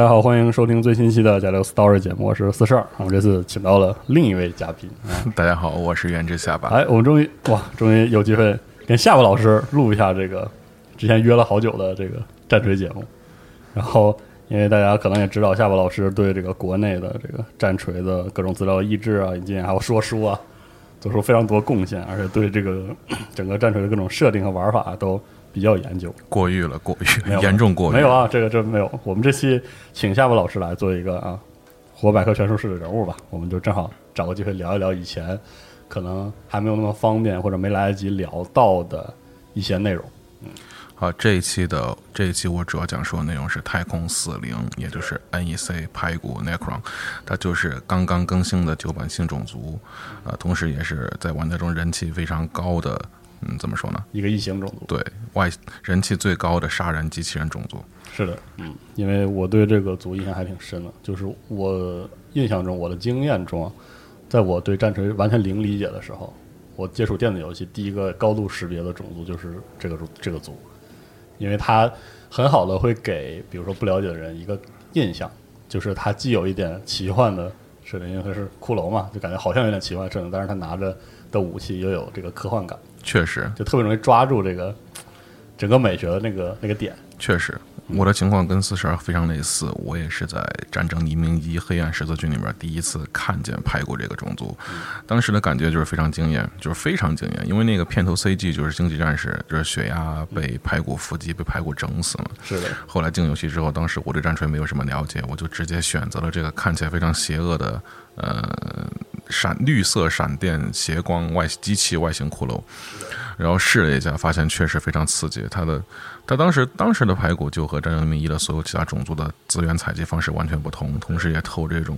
大家好，欢迎收听最新期的《加六 Story》节目，我是四十二。我们这次请到了另一位嘉宾啊，大家好，我是原之下巴。哎，我们终于哇，终于有机会跟下巴老师录一下这个之前约了好久的这个战锤节目。然后，因为大家可能也知道，下巴老师对这个国内的这个战锤的各种资料译制啊、引进还有说书啊，做出非常多贡献，而且对这个 整个战锤的各种设定和玩法都。比较研究，过誉了，过誉，严重过誉。没有啊，这个这没有。我们这期请夏巴老师来做一个啊，活百科全书式的人物吧。我们就正好找个机会聊一聊以前可能还没有那么方便或者没来得及聊到的一些内容。嗯，好，这一期的这一期我主要讲述的内容是太空死灵，也就是 NEC 排骨 Necron，它就是刚刚更新的旧版新种族，啊，同时也是在玩家中人气非常高的。嗯，怎么说呢？一个异形种族，对外人气最高的杀人机器人种族。是的，嗯，因为我对这个族印象还挺深的，就是我印象中，我的经验中，在我对战锤完全零理解的时候，我接触电子游戏第一个高度识别的种族就是这个这个族，因为它很好的会给比如说不了解的人一个印象，就是它既有一点奇幻的设定，因为它是骷髅嘛，就感觉好像有点奇幻设定，但是它拿着的武器又有这个科幻感。确实，就特别容易抓住这个整个美学的那个那个点。确实，我的情况跟四十二非常类似。我也是在《战争黎明一：黑暗十字军》里面第一次看见排骨这个种族，当时的感觉就是非常惊艳，就是非常惊艳。因为那个片头 CG 就是星际战士，就是血压被排骨伏击，被排骨整死了。是的。后来进游戏之后，当时我对战锤没有什么了解，我就直接选择了这个看起来非常邪恶的，呃。闪绿色闪电斜光外机器外形骷髅，然后试了一下，发现确实非常刺激。它的，它当时当时的排骨就和《战争黎明一》的所有其他种族的资源采集方式完全不同，同时也透这种，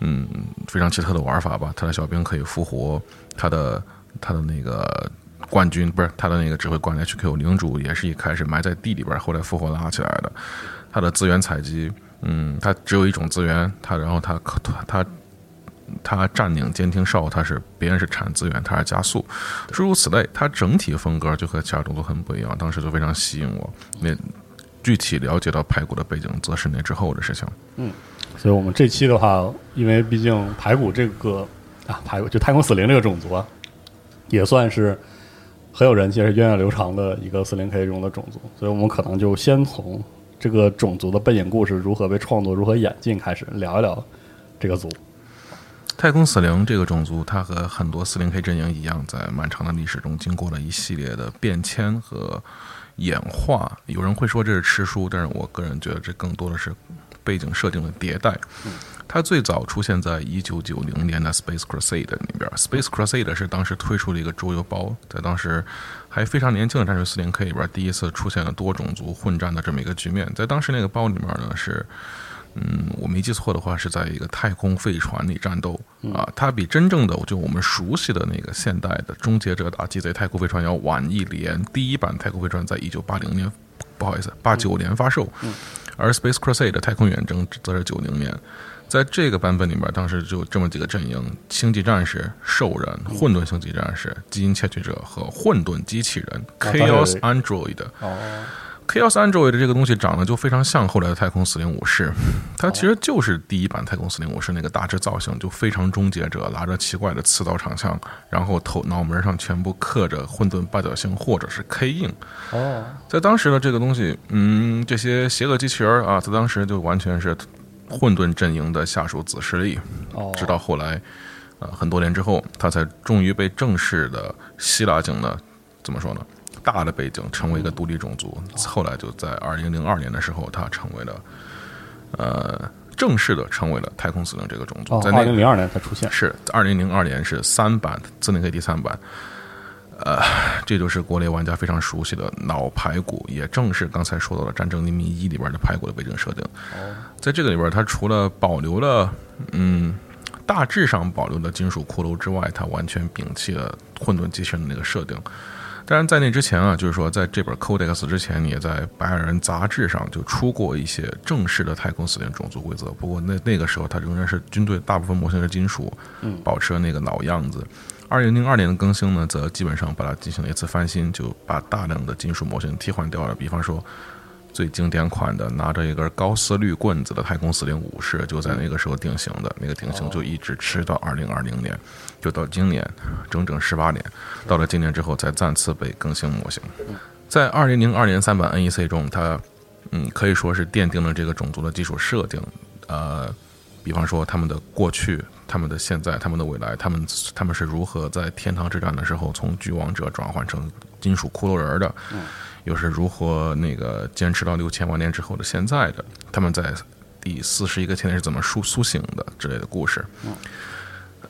嗯，非常奇特的玩法吧。他的小兵可以复活，他的他的那个冠军不是他的那个指挥官 HQ 领主也是一开始埋在地里边，后来复活拉起来的。他的资源采集，嗯，他只有一种资源，他然后他可他。他占领监听哨，他是别人是产资源，他是加速，诸如此类。他整体风格就和其他种族很不一样，当时就非常吸引我。那具体了解到排骨的背景，则是那之后的事情。嗯，所以我们这期的话，因为毕竟排骨这个啊，排骨就太空死灵这个种族啊，也算是很有人气、是源远流长的一个四零 K 中的种族，所以我们可能就先从这个种族的背景故事如何被创作、如何演进开始聊一聊这个族。太空死灵这个种族，它和很多四零 K 阵营一样，在漫长的历史中经过了一系列的变迁和演化。有人会说这是吃书，但是我个人觉得这更多的是背景设定的迭代。它最早出现在一九九零年的 Space Crusade 里边。Space Crusade 是当时推出了一个桌游包，在当时还非常年轻的战锤四零 K 里边，第一次出现了多种族混战的这么一个局面。在当时那个包里面呢，是，嗯，我没记错的话，是在一个太空飞船里战斗啊。它比真正的就我们熟悉的那个现代的终结者打鸡贼太空飞船要晚一年。第一版太空飞船在一九八零年，不好意思，八九年发售，而 Space Crusade 太空远征则是九零年。在这个版本里面，当时就这么几个阵营：星际战士、兽人、混沌星际战士、基因窃取者和混沌机器人 （Chaos Android）。哦，Chaos Android 这个东西长得就非常像后来的太空四零五式，它其实就是第一版太空四零五式那个大致造型，就非常终结者，拿着奇怪的刺刀长枪，然后头脑门上全部刻着混沌八角星或者是 K 印。哦，在当时的这个东西，嗯，这些邪恶机器人啊，在当时就完全是混沌阵营的下属子势力。哦，直到后来，呃，很多年之后，他才终于被正式的希腊境的怎么说呢？大的背景成为一个独立种族。后来就在二零零二年的时候，他成为了呃正式的成为了太空司令这个种族。哦，在那个二零零二年才出现。是二零零二年是三版自定 K 第三版，呃，这就是国内玩家非常熟悉的脑排骨，也正是刚才说到的《战争黎明一》里边的排骨的背景设定。在这个里边，它除了保留了嗯大致上保留了金属骷髅之外，它完全摒弃了混沌机器人的那个设定。当然，在那之前啊，就是说，在这本 Codex 之前，也在白矮人杂志上就出过一些正式的太空死灵种族规则。不过那那个时候，它仍然是军队大部分模型是金属，保持了那个老样子。二零零二年的更新呢，则基本上把它进行了一次翻新，就把大量的金属模型替换掉了。比方说，最经典款的拿着一根高斯绿棍子的太空四零武士，就在那个时候定型的，那个定型就一直吃到二零二零年，就到今年，整整十八年。到了今年之后，才再次被更新模型。在二零零二年三版 NEC 中，它嗯可以说是奠定了这个种族的基础设定。呃，比方说他们的过去、他们的现在、他们的未来，他们他们是如何在天堂之战的时候从巨王者转换成金属骷髅人的，又是如何那个坚持到六千万年之后的现在的，他们在第四十一个天是怎么苏苏醒的之类的故事。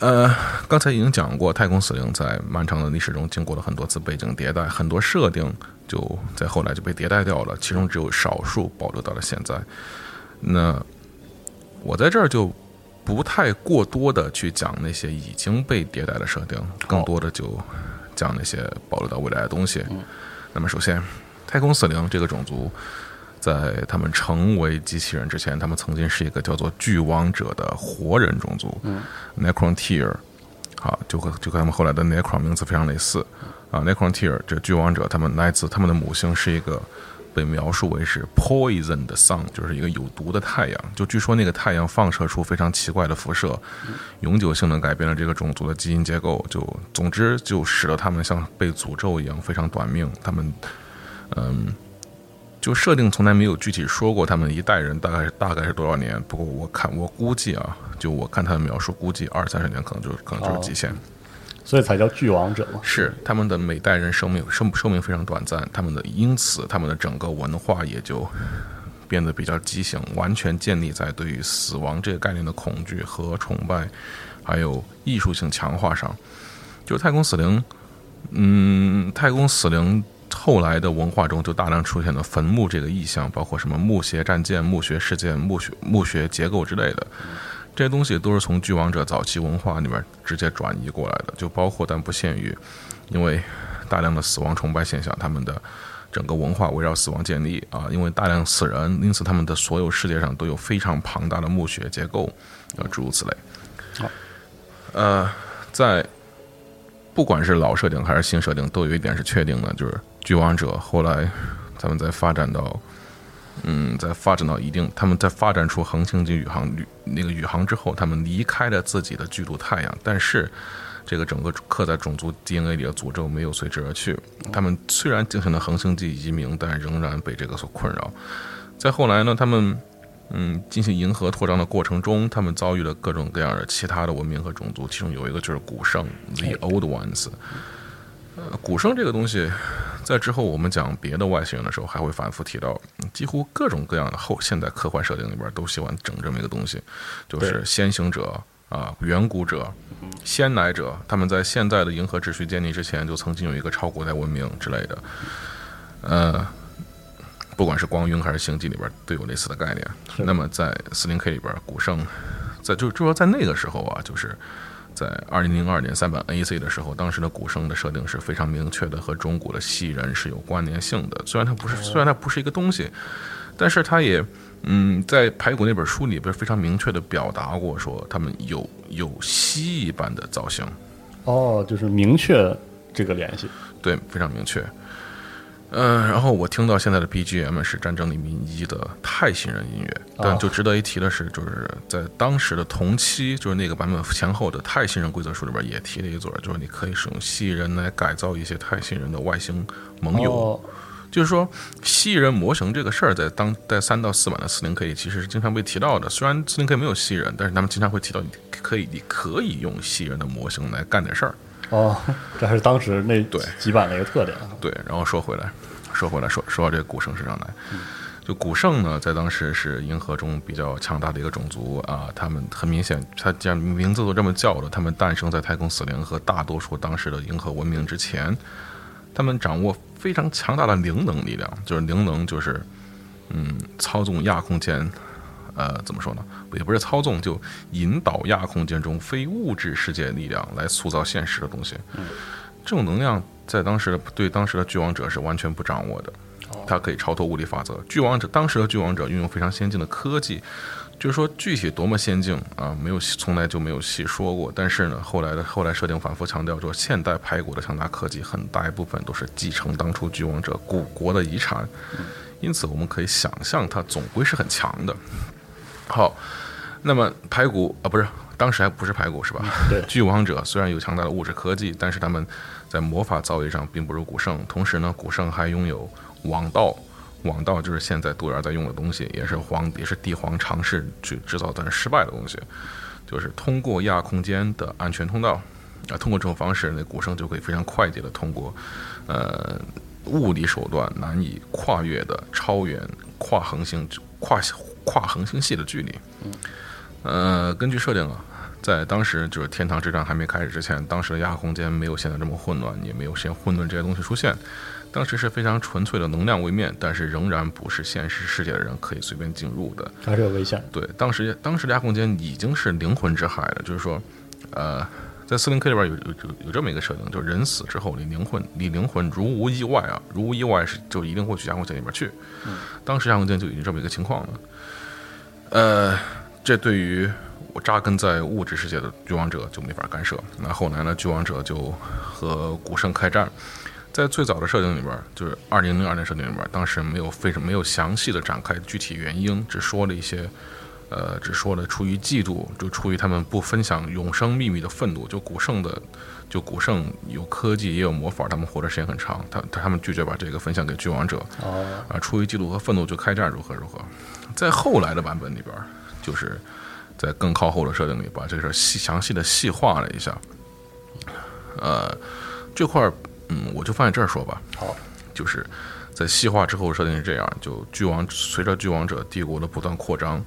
呃，刚才已经讲过，太空死灵在漫长的历史中经过了很多次背景迭代，很多设定就在后来就被迭代掉了，其中只有少数保留到了现在。那我在这儿就不太过多的去讲那些已经被迭代的设定，更多的就讲那些保留到未来的东西。那么，首先，太空死灵这个种族。在他们成为机器人之前，他们曾经是一个叫做巨王者的活人种族、嗯、，Necrontyr，好，就和就和他们后来的 Necron 名字非常类似啊。Necrontyr 这巨王者，他们来自他们的母星是一个被描述为是 poison 的 sun，就是一个有毒的太阳。就据说那个太阳放射出非常奇怪的辐射，永久性的改变了这个种族的基因结构。就总之就使得他们像被诅咒一样非常短命。他们嗯。就设定从来没有具体说过他们一代人大概是大概是多少年，不过我看我估计啊，就我看他的描述，估计二三十年可能就可能就是极限，哦、所以才叫巨王者嘛。是他们的每代人寿命寿寿命非常短暂，他们的因此他们的整个文化也就变得比较畸形，完全建立在对于死亡这个概念的恐惧和崇拜，还有艺术性强化上。就太空死灵，嗯，太空死灵。后来的文化中就大量出现了坟墓这个意象，包括什么墓穴战舰、墓穴事件、墓穴墓穴结构之类的，这些东西都是从巨王者早期文化里面直接转移过来的，就包括但不限于，因为大量的死亡崇拜现象，他们的整个文化围绕死亡建立啊，因为大量死人，因此他们的所有世界上都有非常庞大的墓穴结构啊，诸如此类。好，呃，在不管是老设定还是新设定，都有一点是确定的，就是。巨王者后来，他们在发展到，嗯，在发展到一定，他们在发展出恒星级宇航旅那个宇航之后，他们离开了自己的巨度太阳，但是这个整个刻在种族 DNA 里的诅咒没有随之而去。他们虽然进行了恒星级移民，但仍然被这个所困扰。再后来呢，他们嗯进行银河扩张的过程中，他们遭遇了各种各样的其他的文明和种族，其中有一个就是古圣 The Old Ones。呃，古圣这个东西，在之后我们讲别的外星人的时候，还会反复提到，几乎各种各样的后现代科幻设定里边都喜欢整这么一个东西，就是先行者啊、远古者、先来者，他们在现在的银河秩序建立之前，就曾经有一个超古代文明之类的，呃。不管是光晕还是星际里边都有类似的概念。那么在四零 K 里边，古圣在就就说在那个时候啊，就是在二零零二年三版 AC 的时候，当时的古圣的设定是非常明确的，和中古的蜥蜴人是有关联性的。虽然它不是，虽然它不是一个东西，但是它也嗯，在排骨那本书里边非常明确的表达过，说他们有有蜥蜴般的造型。哦，就是明确这个联系。对，非常明确。嗯、然后我听到现在的 BGM 是《战争黎明一》的泰星人音乐，但哦就值得一提的是，就是在当时的同期，就是那个版本前后的泰星人规则书里边也提了一嘴，就是你可以使用蜥蜴人来改造一些泰星人的外星盟友。哦，就是说，蜥蜴人模型这个事儿，在当在三到四版的四零 K 里其实是经常被提到的。虽然四零 K 没有蜥蜴人，但是他们经常会提到，你可以你可以用蜥蜴人的模型来干点事儿。哦，这还是当时那对几版的一个特点啊。对，然后说回来，说回来，说说到这个古圣身上来，就古圣呢，在当时是银河中比较强大的一个种族啊，他们很明显，他既然名字都这么叫了，他们诞生在太空死灵和大多数当时的银河文明之前，他们掌握非常强大的灵能力量，就是灵能就是嗯操纵亚空间。呃，怎么说呢？也不是操纵，就引导亚空间中非物质世界力量来塑造现实的东西。这种能量在当时的对当时的巨王者是完全不掌握的，它可以超脱物理法则。巨王者当时的巨王者运用非常先进的科技，就是说具体多么先进啊，没有从来就没有细说过。但是呢，后来的后来设定反复强调说，现代排骨的强大科技很大一部分都是继承当初巨王者古国的遗产，因此我们可以想象它总归是很强的。好，那么排骨啊，不是当时还不是排骨是吧？对 巨王者虽然有强大的物质科技，但是他们在魔法造诣上并不如古圣。同时呢，古圣还拥有网道，网道就是现在杜源在用的东西，也是皇也是帝皇尝试去制造但是失败的东西，就是通过亚空间的安全通道。啊，通过这种方式，那古圣就可以非常快捷的通过，呃，物理手段难以跨越的超远跨恒星跨跨恒星系的距离。呃，根据设定啊，在当时就是天堂之战还没开始之前，当时的亚空间没有现在这么混乱，也没有现混沌这些东西出现。当时是非常纯粹的能量位面，但是仍然不是现实世界的人可以随便进入的。还是有危险。对，当时当时的亚空间已经是灵魂之海了，就是说，呃，在四零 K 里边有有有有这么一个设定，就是人死之后，你灵魂你灵魂如无意外啊，如无意外是就一定会去亚空间里边去。当时亚空间就已经这么一个情况了。呃，这对于我扎根在物质世界的巨王者就没法干涉。那后来呢，巨王者就和古圣开战。在最早的设定里边，就是二零零二年设定里边，当时没有非常没有详细的展开具体原因，只说了一些，呃，只说了出于嫉妒，就出于他们不分享永生秘密的愤怒。就古圣的，就古圣有科技也有魔法，他们活的时间很长，他他们拒绝把这个分享给巨王者，哦，啊，出于嫉妒和愤怒就开战，如何如何。在后来的版本里边，就是在更靠后的设定里，把这事儿细详细的细化了一下。呃，这块儿，嗯，我就放在这儿说吧。好，就是在细化之后设定是这样：就巨王随着巨王者帝国的不断扩张，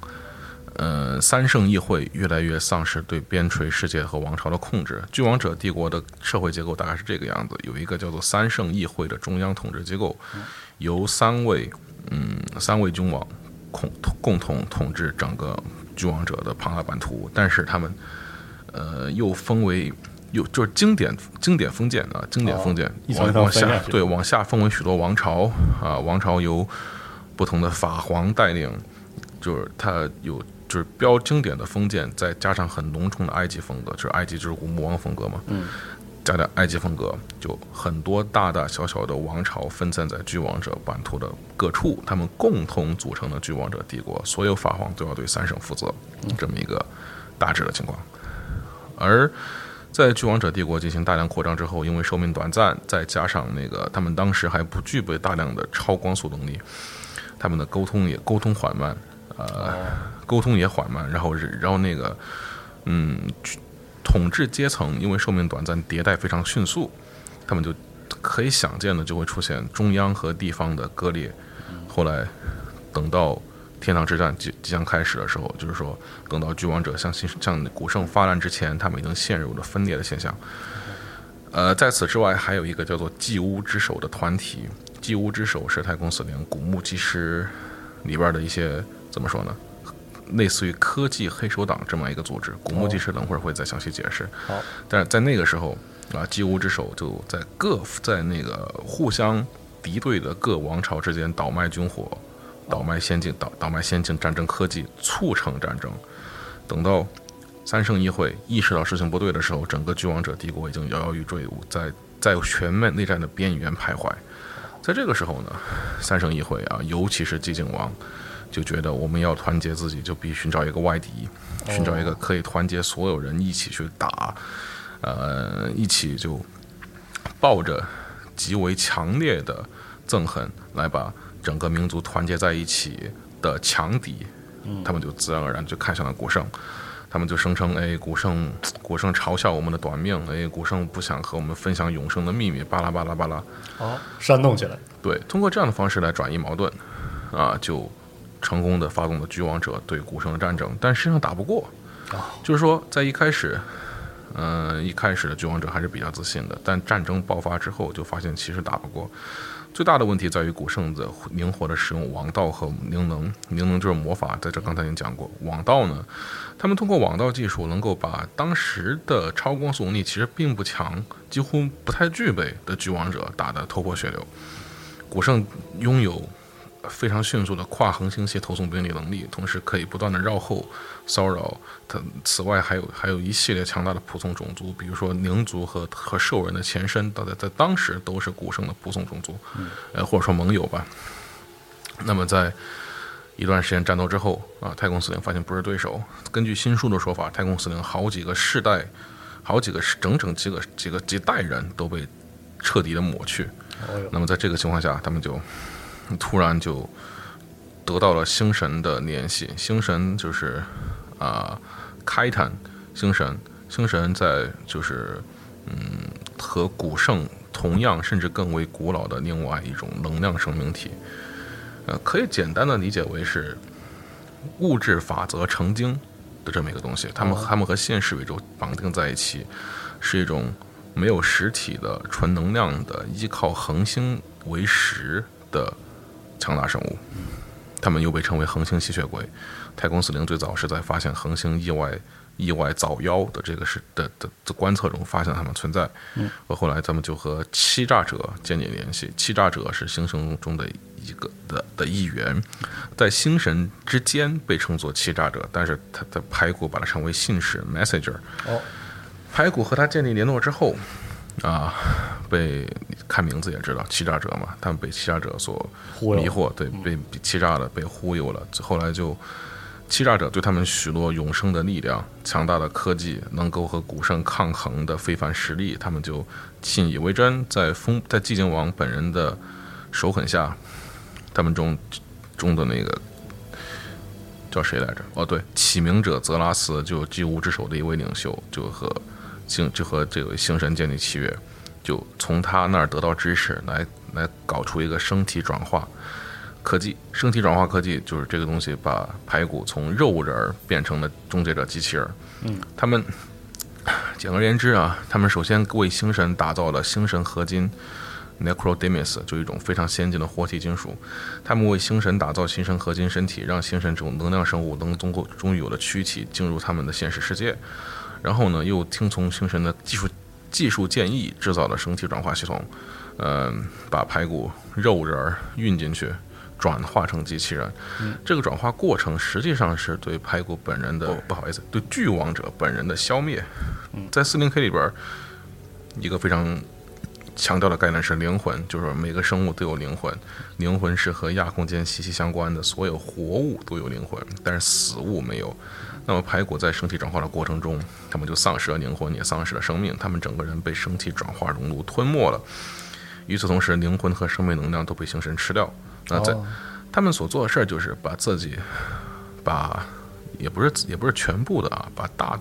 呃，三圣议会越来越丧失对边陲世界和王朝的控制。君王者帝国的社会结构大概是这个样子：有一个叫做三圣议会的中央统治机构，由三位嗯三位君王共共同统治整个君王者的庞大版图，但是他们呃又分为。又就是经典经典封建啊，经典封建，往往下对往下分为许多王朝啊，王朝由不同的法皇带领，就是他有就是标经典的封建，再加上很浓重的埃及风格，就是埃及就是古墓王风格嘛，嗯，加点埃及风格，就很多大大小小的王朝分散在巨王者版图的各处，他们共同组成的巨王者帝国，所有法皇都要对三省负责，这么一个大致的情况，而。在巨王者帝国进行大量扩张之后，因为寿命短暂，再加上那个他们当时还不具备大量的超光速能力，他们的沟通也沟通缓慢，呃，沟通也缓慢，然后是然后那个，嗯，统治阶层因为寿命短暂，迭代非常迅速，他们就可以想见的就会出现中央和地方的割裂。后来等到天堂之战即即将开始的时候，就是说等到巨王者向新向古圣发难之前，他们已经陷入了分裂的现象。呃，在此之外，还有一个叫做祭屋之手的团体。祭屋之手是太空司令古墓祭师里边的一些怎么说呢？类似于科技黑手党这么一个组织。古墓技师等会儿会再详细解释。好，但是在那个时候啊，祭巫之手就在各在那个互相敌对的各王朝之间倒卖军火，倒卖先进倒倒卖先进战争科技，促成战争。等到三圣议会意识到事情不对的时候，整个巨王者帝国已经摇摇欲坠，在在全面内战的边缘徘徊。在这个时候呢，三圣议会啊，尤其是寂静王，就觉得我们要团结自己，就必须寻找一个外敌，寻找一个可以团结所有人一起去打，呃，一起就抱着极为强烈的憎恨来把整个民族团结在一起的强敌，他们就自然而然就看向了古圣。他们就声称：“哎，古圣，古圣嘲笑我们的短命，哎，古圣不想和我们分享永生的秘密，巴拉巴拉巴拉。”哦，煽动起来。对，通过这样的方式来转移矛盾，啊，就成功的发动了巨王者对古圣的战争，但实际上打不过。就是说，在一开始，嗯、一开始的巨王者还是比较自信的，但战争爆发之后，就发现其实打不过。最大的问题在于古圣的灵活的使用王道和灵能，灵能就是魔法，在这刚才已经讲过。网道呢，他们通过网道技术，能够把当时的超光速能力其实并不强，几乎不太具备的巨王者打得头破血流。古圣拥有非常迅速的跨恒星系投送兵力能力，同时可以不断的绕后骚扰他。此外，还有还有一系列强大的仆从种族，比如说宁族和和兽人的前身，到在在当时都是古圣的仆从种族，呃或者说盟友吧。那么在一段时间战斗之后啊，太空司令发现不是对手。根据新书的说法，太空司令好几个世代，好几个整整几个几个几代人都被彻底的抹去。那么在这个情况下，他们就突然就得到了星神的联系。星神就是啊，开坦星神，星神在就是嗯，和古圣同样甚至更为古老的另外一种能量生命体。呃，可以简单的理解为是物质法则成精的这么一个东西。他们他们和现实宇宙绑定在一起，是一种没有实体的纯能量的，依靠恒星为食的强大生物。他们又被称为恒星吸血鬼。太空死灵最早是在发现恒星意外意外早夭的这个是的的的观测中发现它们存在。嗯，而后来他们就和欺诈者建立联系。欺诈者是星神中的一个的的一员，在星神之间被称作欺诈者，但是他的排骨把它称为信使 （messenger）。哦，排骨和他建立联络之后，啊，被看名字也知道欺诈者嘛，他们被欺诈者所迷惑，对，被欺诈了，被忽悠了。后来就欺诈者对他们许诺永生的力量、强大的科技，能够和古圣抗衡的非凡实力，他们就信以为真。在风在寂静王本人的手狠下，他们中中的那个叫谁来着？哦，对，启明者泽拉斯，就祭巫之手的一位领袖，就和星就和这个星神建立契约，就从他那儿得到知识，来来搞出一个生体转化科技。生体转化科技就是这个东西，把排骨从肉人儿变成了终结者机器人儿。嗯，他们简而言之啊，他们首先为星神打造了星神合金。Necrodemus 就一种非常先进的活体金属，他们为星神打造星神合金身体，让星神这种能量生物能通过终于有了躯体进入他们的现实世界。然后呢，又听从星神的技术技术建议，制造了生体转化系统，嗯、把排骨肉人儿运进去，转化成机器人。这个转化过程实际上是对排骨本人的，不好意思，对巨王者本人的消灭。在四零 K 里边儿，一个非常强调的概念是灵魂，就是每个生物都有灵魂，灵魂是和亚空间息息相关的，所有活物都有灵魂，但是死物没有。那么排骨在身体转化的过程中，他们就丧失了灵魂，也丧失了生命，他们整个人被身体转化熔炉吞没了。与此同时，灵魂和生命能量都被星神吃掉。那在哦他们所做的事儿就是把自己，把也不是也不是全部的啊，把大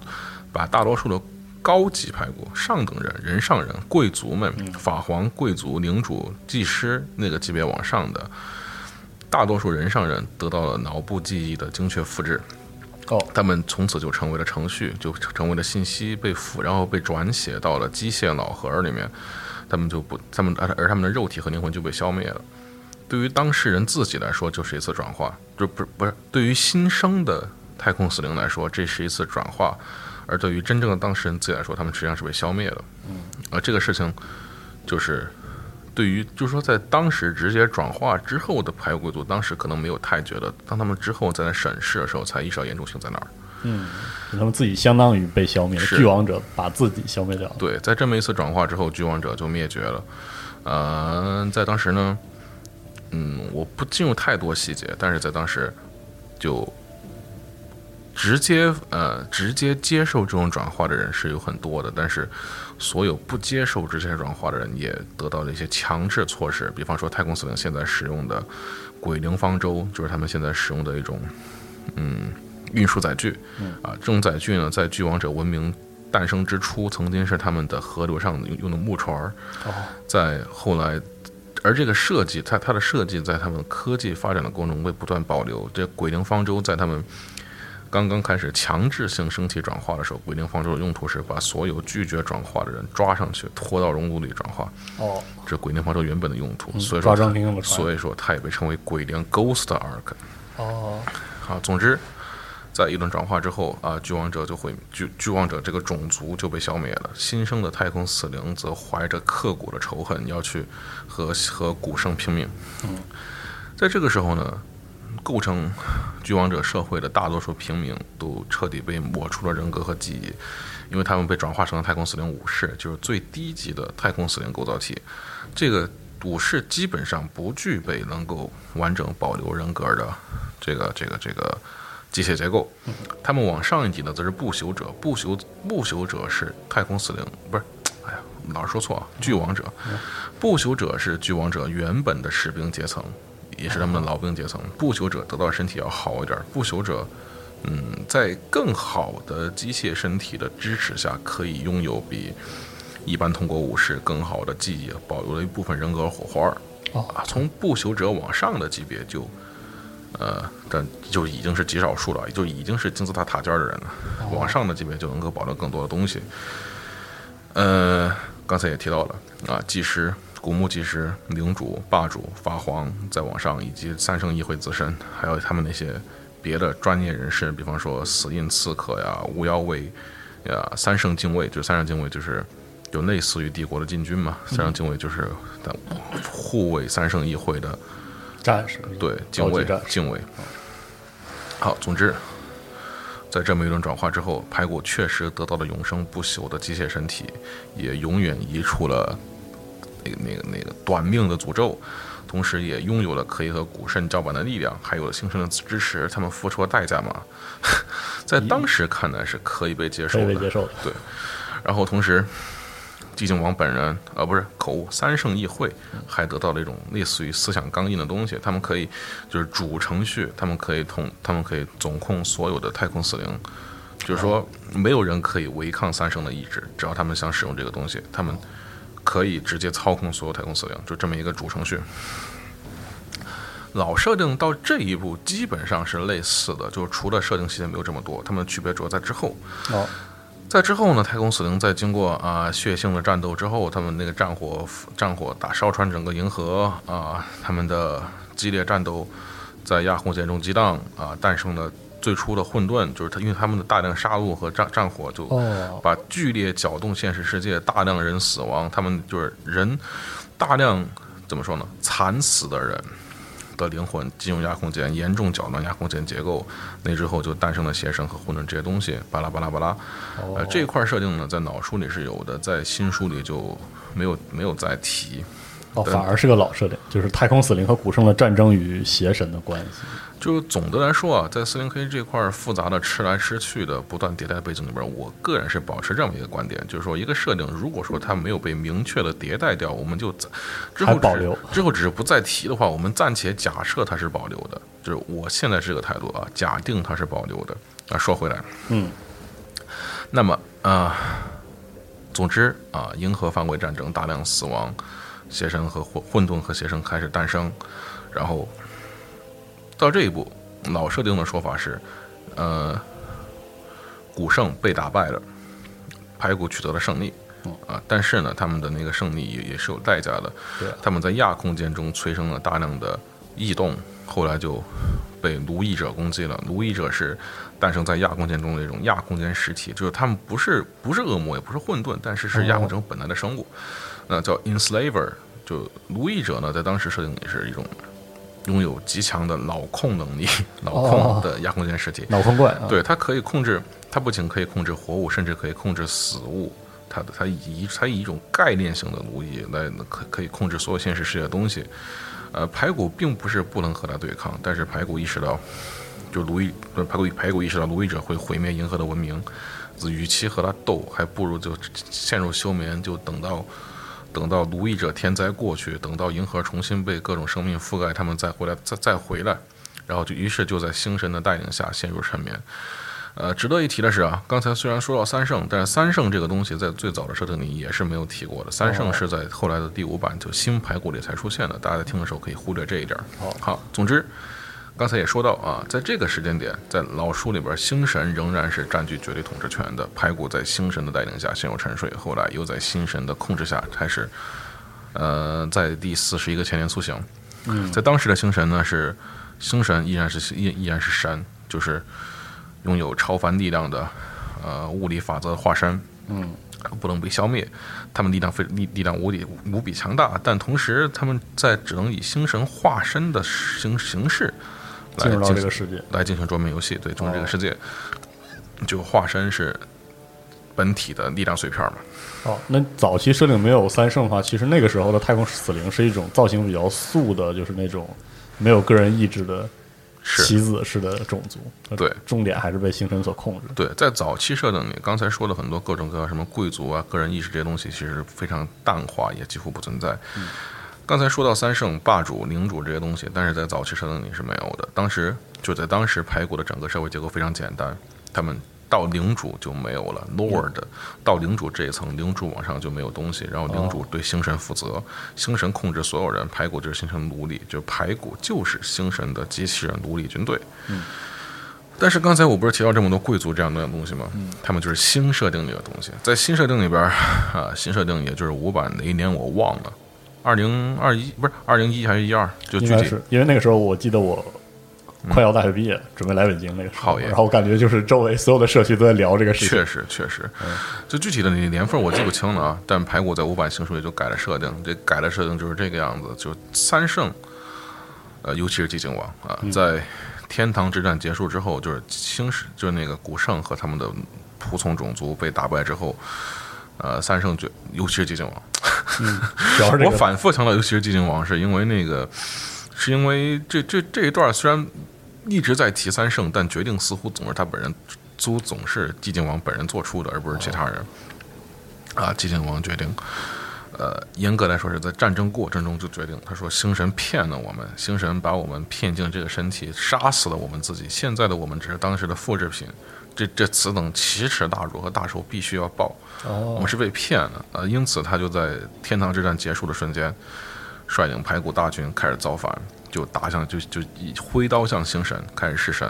把大多数的高级排骨，上等人、人上人、贵族们、法皇、贵族、领主、技师那个级别往上的，大多数人上人得到了脑部记忆的精确复制。哦，他们从此就成为了程序，就成为了信息被腐，然后被转写到了机械脑核里面。他们就不，他们而而他们的肉体和灵魂就被消灭了。对于当事人自己来说，就是一次转化，就不是不是对于新生的太空死灵来说，这是一次转化；而对于真正的当事人自己来说，他们实际上是被消灭的。嗯，而这个事情就是对于，就是说在当时直接转化之后的排骨贵族，当时可能没有太觉得，当他们之后再来审视的时候，才意识到严重性在哪儿。嗯，他们自己相当于被消灭了，是巨王者把自己消灭掉了。对，在这么一次转化之后，巨王者就灭绝了。呃，在当时呢，嗯，我不进入太多细节，但是在当时就直接呃直接接受这种转化的人是有很多的，但是所有不接受这些转化的人也得到了一些强制措施，比方说太空司令现在使用的鬼灵方舟，就是他们现在使用的一种嗯运输载具。啊，这种载具呢，在巨王者文明诞生之初，曾经是他们的河流上用用的木船儿，哦，在后来，而这个设计，它它的设计在他们科技发展的过程中会不断保留。这鬼灵方舟在他们刚刚开始强制性升级转化的时候，鬼灵方舟的用途是把所有拒绝转化的人抓上去，拖到熔炉里转化。哦，这是鬼灵方舟原本的用途，所以说抓所以说它也被称为鬼灵 Ghost Ark。哦，好，总之，在一轮转化之后啊，巨王者就会巨巨王者这个种族就被消灭了。新生的太空死灵则怀着刻骨的仇恨，要去和和古圣拼命。嗯，在这个时候呢，构成巨王者社会的大多数平民都彻底被抹除了人格和记忆，因为他们被转化成了太空死灵武士，就是最低级的太空死灵构造体。这个武士基本上不具备能够完整保留人格的这个这个这个机械结构。他们往上一级呢，则是不朽者。不朽不朽者是太空死灵，不是？哎呀，老是说错啊！巨王者，不朽者是巨王者原本的士兵阶层，也是他们的老兵阶层。不朽者得到身体要好一点，不朽者。嗯，在更好的机械身体的支持下，可以拥有比一般通过武士更好的记忆，保留了一部分人格火花。哦啊，从不朽者往上的级别就，呃，但就已经是极少数了，就已经是金字塔塔尖的人了。往上的级别就能够保留更多的东西。呃，刚才也提到了啊，技师、古墓技师、领主、霸主、法皇，再往上，以及三圣议会自身，还有他们那些别的专业人士，比方说死印刺客呀、巫妖卫呀、三圣禁卫，就三圣禁卫就是有类似于帝国的禁军嘛，三圣禁卫就是的护卫三圣议会的战士，对，敬畏高级战，士敬畏。好，总之，在这么一轮转化之后，排骨确实得到了永生不朽的机械身体，也永远移除了那个那个那个短命的诅咒，同时也拥有了可以和古圣叫板的力量，还有了新生的支持。他们付出了代价嘛，在当时看来是可以被接受的，可以被接受的。对，然后同时，寂静王本人，啊，不是口误，三圣议会还得到了一种类似于思想钢印的东西，他们可以就是主程序，他们可以统，他们可以总控所有的太空死灵，就是说没有人可以违抗三圣的意志，只要他们想使用这个东西，他们可以直接操控所有太空死灵，就这么一个主程序。老设定到这一步基本上是类似的，就是除了设定细节没有这么多，它们的区别主要在之后。哦，在之后呢，太空死灵在经过啊、血腥的战斗之后，他们那个战火战火打烧穿整个银河啊、他们的激烈战斗在亚空间中激荡啊、诞生了最初的混沌，就是他因为他们的大量杀戮和战战火就哦，把剧烈搅动现实世界，大量人死亡，他们就是人大量怎么说呢？惨死的人的灵魂进入压空间，严重搅乱压空间结构。那之后就诞生了邪神和混沌这些东西，巴拉巴拉巴拉。呃，这一块设定呢，在脑书里是有的，在新书里就没有没有再提。哦，反而是个老设定，就是太空死灵和古圣的战争与邪神的关系。就总的来说啊，在四零 K 这块复杂的吃来吃去的不断迭代背景里边，我个人是保持这么一个观点，就是说一个设定如果说它没有被明确的迭代掉，我们就暂之后只保留之后只是不再提的话，我们暂且假设它是保留的，就是我现在是这个态度啊，假定它是保留的。啊，说回来，嗯，那么啊、总之啊，银河范围战争大量死亡，邪神和混混沌和邪神开始诞生，然后到这一步，老设定的说法是，呃，古圣被打败了，排骨取得了胜利。啊，但是呢，他们的那个胜利也也是有代价的。对他们在亚空间中催生了大量的异动，后来就被奴役者攻击了。奴役者是诞生在亚空间中的一种亚空间实体，就是他们不是不是恶魔，也不是混沌，但是是亚空间中本来的生物。那叫 enslaver，就奴役者呢，在当时设定也是一种拥有极强的脑控能力、脑控的亚空间实体。脑控怪啊，对，它可以控制，它不仅可以控制活物，甚至可以控制死物。它的它以它以一种概念性的奴役来可可以控制所有现实世界的东西。呃，排骨并不是不能和它对抗，但是排骨意识到，就奴役呃排骨排骨意识到奴役者会毁灭银河的文明，与其和它斗，还不如就陷入休眠，就等到等到奴役者天灾过去，等到银河重新被各种生命覆盖，他们再回来再再回来，然后就于是就在星神的带领下陷入沉眠。呃，值得一提的是啊，刚才虽然说到三圣，但是三圣这个东西在最早的设定里也是没有提过的。三圣是在后来的第五版就新排骨里才出现的，大家在听的时候可以忽略这一点。好好，总之，刚才也说到啊，在这个时间点，在老书里边，星神仍然是占据绝对统治权的。排骨在星神的带领下陷入沉睡，后来又在星神的控制下开始，呃，在第四十一个千年苏醒。嗯，在当时的星神呢是星神依然是依依然是神，就是拥有超凡力量的呃物理法则化身，嗯，不能被消灭。他们力量非力力量无比无比强大，但同时他们在只能以星神化身的形形式来进入到这个世界，来进行桌面游戏，对，进入这个哦世界，就化身是本体的力量碎片嘛。哦，那早期设定没有三圣的话，其实那个时候的太空死灵是一种造型比较素的，就是那种没有个人意志的棋子式的种族。对，重点还是被星辰所控制。对，在早期设定里，刚才说的很多各种各样什么贵族啊、个人意识这些东西，其实非常淡化，也几乎不存在。刚才说到三圣、霸主、领主这些东西，但是在早期设定里是没有的。当时就在当时排骨的整个社会结构非常简单，他们到领主就没有了，Lord 到领主这一层，领主往上就没有东西，然后领主对星神负责，星神控制所有人，排骨就是星神奴隶，就排骨就是星神的机器人奴隶军队。但是刚才我不是提到这么多贵族这样的东西吗？他们就是新设定里的东西，在新设定里边啊，新设定也就是五版哪一年我忘了，二零二一不是二零一还是一二，就具体因为那个时候我记得我快要大学毕业，准备来北京那个时候，然后我感觉就是周围所有的社区都在聊这个事情确。实确实，就具体的年份我记不清了啊。但排骨在五版新书里就改了设定，这改了设定就是这个样子，就三圣，呃，尤其是寂静王啊，在天堂之战结束之后，就是星矢，就是那个古圣和他们的仆从种族被打败之后，呃，三圣就尤其是寂静王，我主要是这个 反复强调，尤其是寂静王，是因为那个，是因为这这这一段虽然一直在提三圣，但决定似乎总是他本人，都总是寂静王本人做出的，而不是其他人。啊，寂静王决定，呃，严格来说是在战争过程中就决定，他说星神骗了我们，星神把我们骗进这个身体，杀死了我们自己，现在的我们只是当时的复制品。这这此等奇耻大辱和大仇必须要报。我哦们是被骗的啊、呃因此他就在天堂之战结束的瞬间，率领排骨大军开始造反，就打向就就以挥刀向星神开始弑神，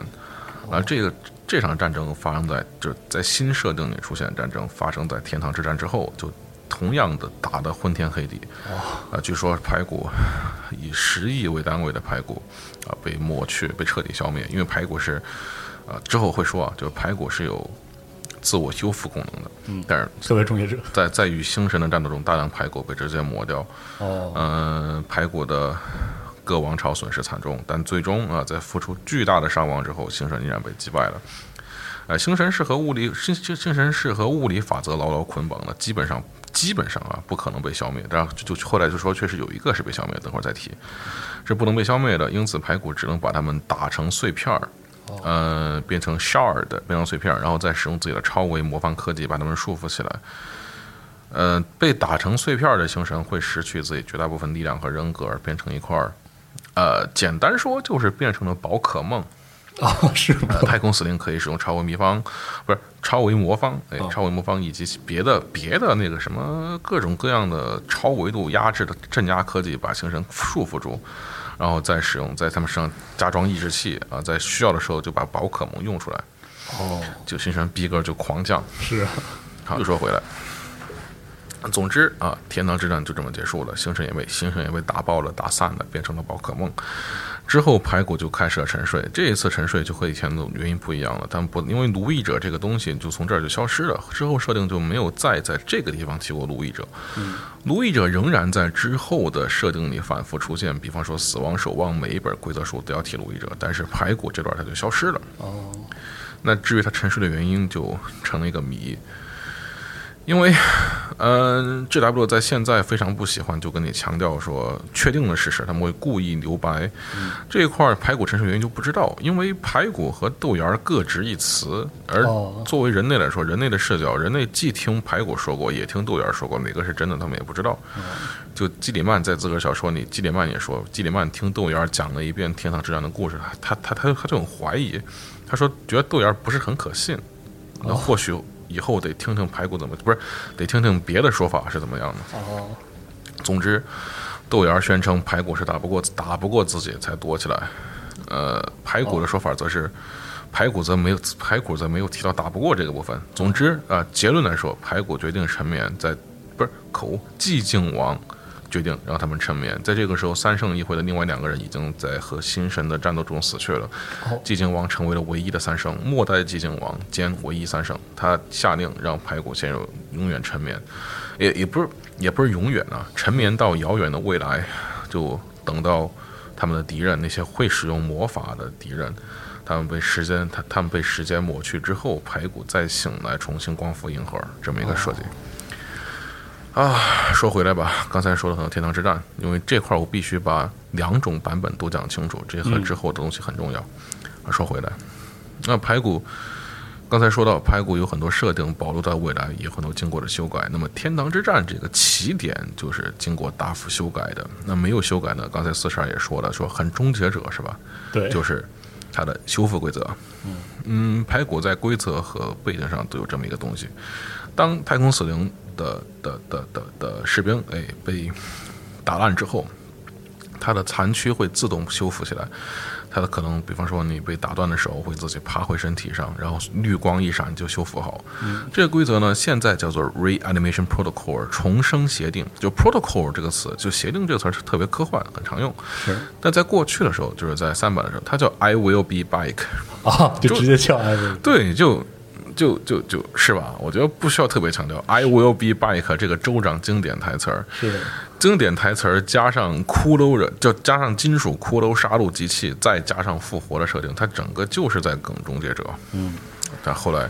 啊，这个这场战争发生在就在新设定里出现战争发生在天堂之战之后，就同样的打得昏天黑地，啊，据说排骨以十亿为单位的排骨啊被抹去，被彻底消灭，因为排骨是啊之后会说啊，就是排骨是有自我修复功能的，嗯，但是特别终结者。在在与星神的战斗中，大量排骨被直接磨掉。哦，嗯、排骨的各王朝损失惨重，但最终啊，在付出巨大的伤亡之后，星神依然被击败了。呃，星神是和物理星星星神是和物理法则牢牢捆绑的，基本上基本上啊不可能被消灭。然后就就后来就说，确实有一个是被消灭，等会儿再提，是不能被消灭的。因此，排骨只能把它们打成碎片儿，呃，变成 shard，变成碎片，然后再使用自己的超维魔方科技把它们束缚起来。呃，被打成碎片的星神会失去自己绝大部分力量和人格，变成一块儿，呃，简单说就是变成了宝可梦。哦，是吗？呃，太空司令可以使用超维秘方，不是超维魔方，哎，超维魔方以及别的别的那个什么各种各样的超维度压制的镇压科技，把星神束缚住，然后再使用在他们身上加装抑制器啊，在需要的时候就把宝可梦用出来，哦，就形成逼格就狂降。是啊，好，又说回来，总之啊，天堂之战就这么结束了，星辰也被星辰也被打爆了、打散了，变成了宝可梦。之后排骨就开始了沉睡，这一次沉睡就和以前的原因不一样了，但不因为奴役者这个东西就从这儿就消失了，之后设定就没有再在这个地方提过奴役者。奴役者仍然在之后的设定里反复出现，比方说死亡守望每一本规则书都要提奴役者，但是排骨这段它就消失了。哦，那至于他沉睡的原因，就成了一个谜。因为，嗯、g w 在现在非常不喜欢就跟你强调说确定的事实，他们会故意留白。这一块儿排骨陈述原因就不知道，因为排骨和豆芽儿各执一词，而哦作为人类来说，人类的视角，人类既听排骨说过，也听豆芽儿说过，哪个是真的，他们也不知道。就基里曼在自个儿小说里，基里曼也说，基里曼听豆芽儿讲了一遍天堂之战的故事，他他他他就很怀疑，他说觉得豆芽儿不是很可信，那或许以后得听听排骨怎么，不是得听听别的说法是怎么样的。哦，总之，豆芽宣称排骨是打不过打不过自己才躲起来，呃，排骨的说法则是。排骨则没有，排骨则没有提到打不过这个部分。总之啊、结论来说，排骨决定沉眠，在不是口寂静王决定让他们沉眠。在这个时候，三圣议会的另外两个人已经在和新神的战斗中死去了。哦寂静王成为了唯一的三圣，末代寂静王兼唯一三圣。他下令让排骨陷入永远沉眠，也也不是也不是永远啊，沉眠到遥远的未来，就等到他们的敌人那些会使用魔法的敌人。他们被时间，他他们被时间抹去之后，排骨再醒来，重新光复银河，这么一个设计。啊，说回来吧，刚才说了很多天堂之战，因为这块儿我必须把两种版本都讲清楚，这和之后的东西很重要。啊，说回来，那排骨刚才说到排骨有很多设定保留在未来，也有很多经过了修改。那么天堂之战这个起点就是经过大幅修改的。那没有修改呢？刚才四十二也说了，说很终结者是吧？对，就是它的修复规则。嗯，排骨在规则和背景上都有这么一个东西。当太空死灵的的的的的士兵哎被打烂之后，它的残躯会自动修复起来。它的可能，比方说你被打断的手会自己爬回身体上，然后绿光一闪就修复好。这个规则呢，现在叫做 Reanimation Protocol 重生协定。就 Protocol 这个词，就协定这个词是特别科幻，很常用。是但在过去的时候，就是在三版的时候，它叫 I will be back。啊，就直接叫艾薇。对，就就就就是吧？我觉得不需要特别强调 I will be back 这个州长经典台词儿。是的，经典台词儿加上骷髅人，就加上金属骷髅杀戮机器，再加上复活的设定，它整个就是在梗终结者。嗯，但后来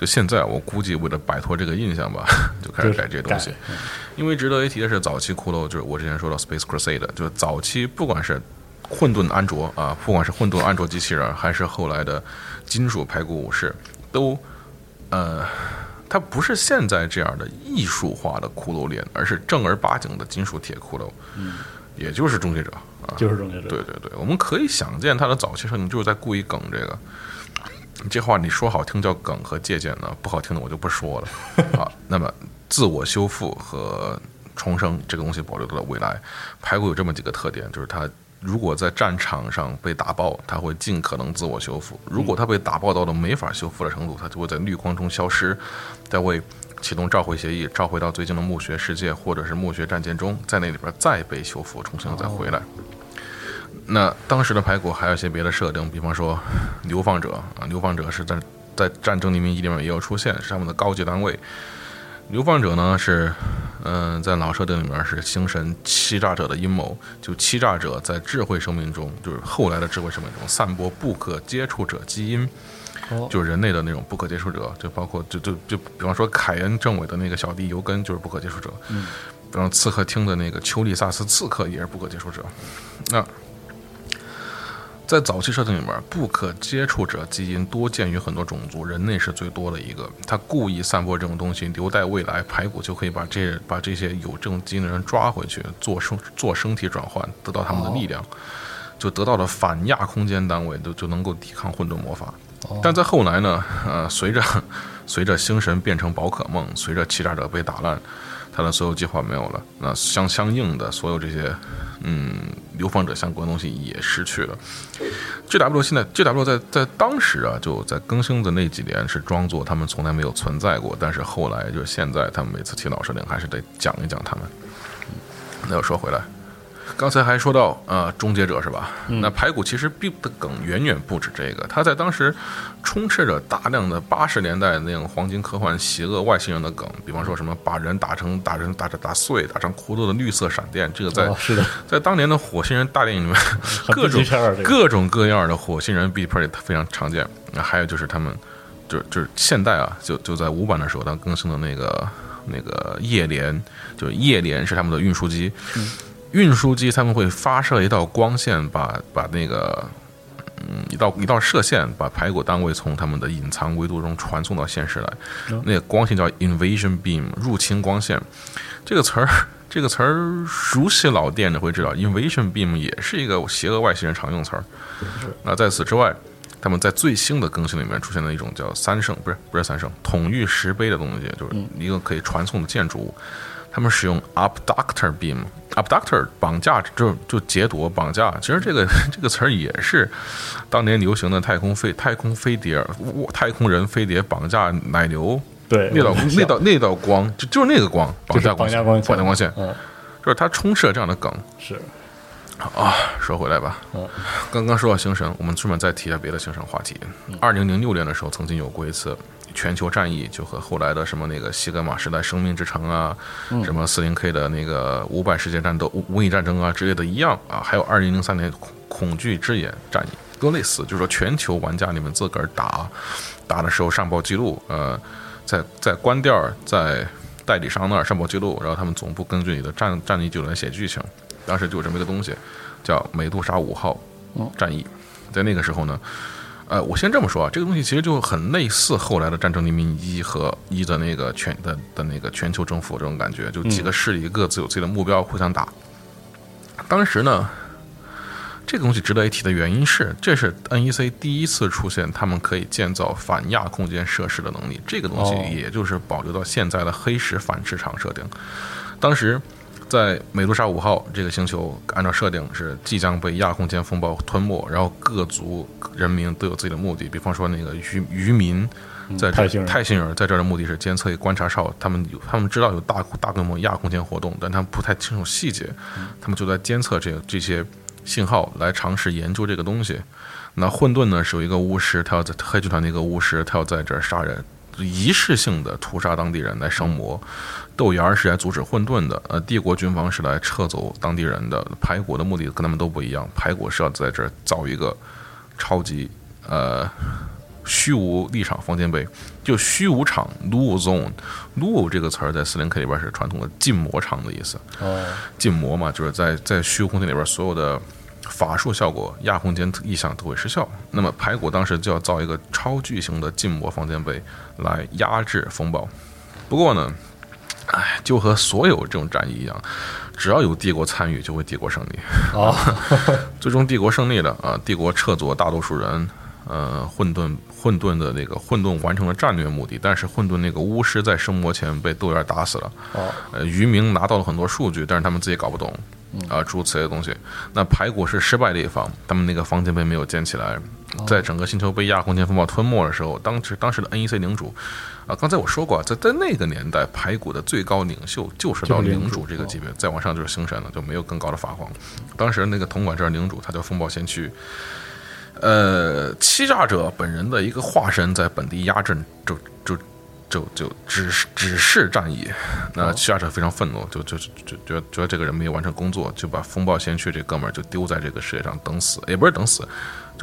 就现在，我估计为了摆脱这个印象吧，就开始改这些东西。嗯因为值得一提的是，早期骷髅就是我之前说到 Space Crusade，就是早期不管是混沌安卓啊，不管是混沌安卓机器人，还是后来的金属排骨武士，都呃，它不是现在这样的艺术化的骷髅脸，而是正儿八经的金属铁骷髅，嗯，也就是终结者啊，就是终结者。对对对，我们可以想见他的早期设定就是在故意梗这个。这话你说好听叫梗和借鉴呢，不好听的我就不说了 啊。那么自我修复和重生这个东西保留到了未来，排骨有这么几个特点，就是它如果在战场上被打爆，它会尽可能自我修复；如果它被打爆到了没法修复的程度，它就会在绿光中消失，再会启动召回协议，召回到最近的墓穴世界或者是墓穴战舰中，在那里边再被修复，重新再回来。那当时的排骨还有一些别的设定，比方说流放者啊，流放者是在在战争黎明一里面也有出现，是他们的高级单位。流放者呢是，嗯、在老设定里面是星神欺诈者的阴谋，就欺诈者在智慧生命中，就是后来的智慧生命中散播不可接触者基因，哦就是人类的那种不可接触者，就包括就就就比方说凯恩政委的那个小弟尤根就是不可接触者，嗯，比方刺客厅的那个丘利萨斯刺客也是不可接触者，那。在早期设定里面，不可接触者基因多见于很多种族，人类是最多的一个。他故意散播这种东西，留待未来排骨就可以把这 把这些有这种基因的人抓回去，做生做身体转换，得到他们的力量。就得到了反亚空间单位，就就能够抵抗混沌魔法。哦但在后来呢，呃，随着随着星神变成宝可梦，随着欺诈者被打烂，他的所有计划没有了，那相相应的所有这些嗯流放者相关东西也失去了。GW 现在 GW 在在当时啊，就在更新的那几年是装作他们从来没有存在过，但是后来就是现在，他们每次提老设定还是得讲一讲他们。那又说回来，刚才还说到呃终结者是吧？那排骨其实并的梗远远不止这个，它在当时充斥着大量的八十年代那种黄金科幻邪恶外星人的梗，比方说什么把人打成打人打成打碎，打成骷髅的绿色闪电，这个在、哦是的。在当年的火星人大电影里面，各种各种各样的火星人 B p 也非常常见。那还有就是他们，就是就是现代啊，就就在五版的时候，它更新的那个那个夜联，就是夜联是他们的运输机，运输机他们会发射一道光线把，把那个。嗯，一道一道射线把排骨单位从他们的隐藏维度中传送到现实来，那个光线叫 invasion beam，入侵光线。这个词儿，这个词儿熟悉老店的会知道，invasion beam 也是一个邪恶外星人常用词儿。那在此之外，他们在最新的更新里面出现了一种叫三圣，不是不是三圣，统御石碑的东西，就是一个可以传送的建筑物。他们使用 abductor beam，abductor 绑架就就劫夺绑架。其实这个 这个词儿也是当年流行的太空飞太空飞碟、太空人飞碟绑架奶牛。对那道那道那道光，就就是那个光，绑架光绑架光线，嗯，就是它充斥了这样的梗是啊。说回来吧，嗯刚刚说到星神，我们顺便再提一下别的星神话题。二零零六年的时候，曾经有过一次全球战役，就和后来的什么那个西格玛时代生命之城啊，什么四零 K 的那个五百世界战斗、无无影战争啊之类的一样啊，还有二零零三年恐恐惧之眼战役都类似，就是说全球玩家你们自个儿打打的时候上报记录，呃，在在关店儿在代理商那儿上报记录，然后他们总部根据你的战战役记录来写剧情。当时就有这么一个东西，叫美杜莎五号战役。在那个时候呢，呃，我先这么说啊，这个东西其实就很类似后来的《战争黎明一》和一的那个全的的那个全球政府这种感觉，就几个势力各自有自己的目标，互相打。当时呢，这个东西值得一提的原因是，这是 NEC 第一次出现他们可以建造反亚空间设施的能力。这个东西哦也就是保留到现在的黑石反市场设定。当时在美杜莎五号这个星球，按照设定是即将被亚空间风暴吞没，然后各族人民都有自己的目的，比方说那个渔渔民。在这泰星人泰星人在这儿的目的是监测观察哨，他们有他们知道有大大规模亚空间活动，但他们不太清楚细节，他们就在监测这这些信号来尝试研究这个东西。那混沌呢是有一个巫师，他要在黑剧团的一个巫师，他要在这儿杀人，仪式性的屠杀当地人来生魔。豆芽儿是来阻止混沌的，呃，帝国军方是来撤走当地人的。排骨的目的跟他们都不一样，排骨是要在这儿造一个超级呃虚无立场房间碑，就虚无场 （Luo Zone）。Luo 这个词儿在四零 K 里边是传统的禁魔场的意思。哦，禁魔嘛，就是在在虚无空间里边所有的法术效果、亚空间意象都会失效。那么排骨当时就要造一个超巨型的禁魔房间碑来压制风暴。不过呢，哎，就和所有这种战役一样，只要有帝国参与，就会帝国胜利。哦，最终帝国胜利了啊！帝国撤走大多数人，呃，混沌混沌的那个混沌完成了战略目的，但是混沌那个巫师在生魔前被豆芽打死了。哦，呃，渔民拿到了很多数据，但是他们自己搞不懂，啊、诸如此类的东西。那排骨是失败的一方，他们那个房间被没有建起来，在整个星球被亚空间风暴吞没的时候，当时当时的 NEC 领主，啊，刚才我说过，在在那个年代，排骨的最高领袖就是到领主主这个级别，再往上就是星神了，就没有更高的法皇。当时那个统管这儿领主，他叫风暴先驱。呃，欺诈者本人的一个化身在本地压阵，就就就就只是只是战役。那欺诈者非常愤怒，就就就就觉得觉得这个人没有完成工作，就把风暴先驱这哥们儿就丢在这个世界上等死，也不是等死，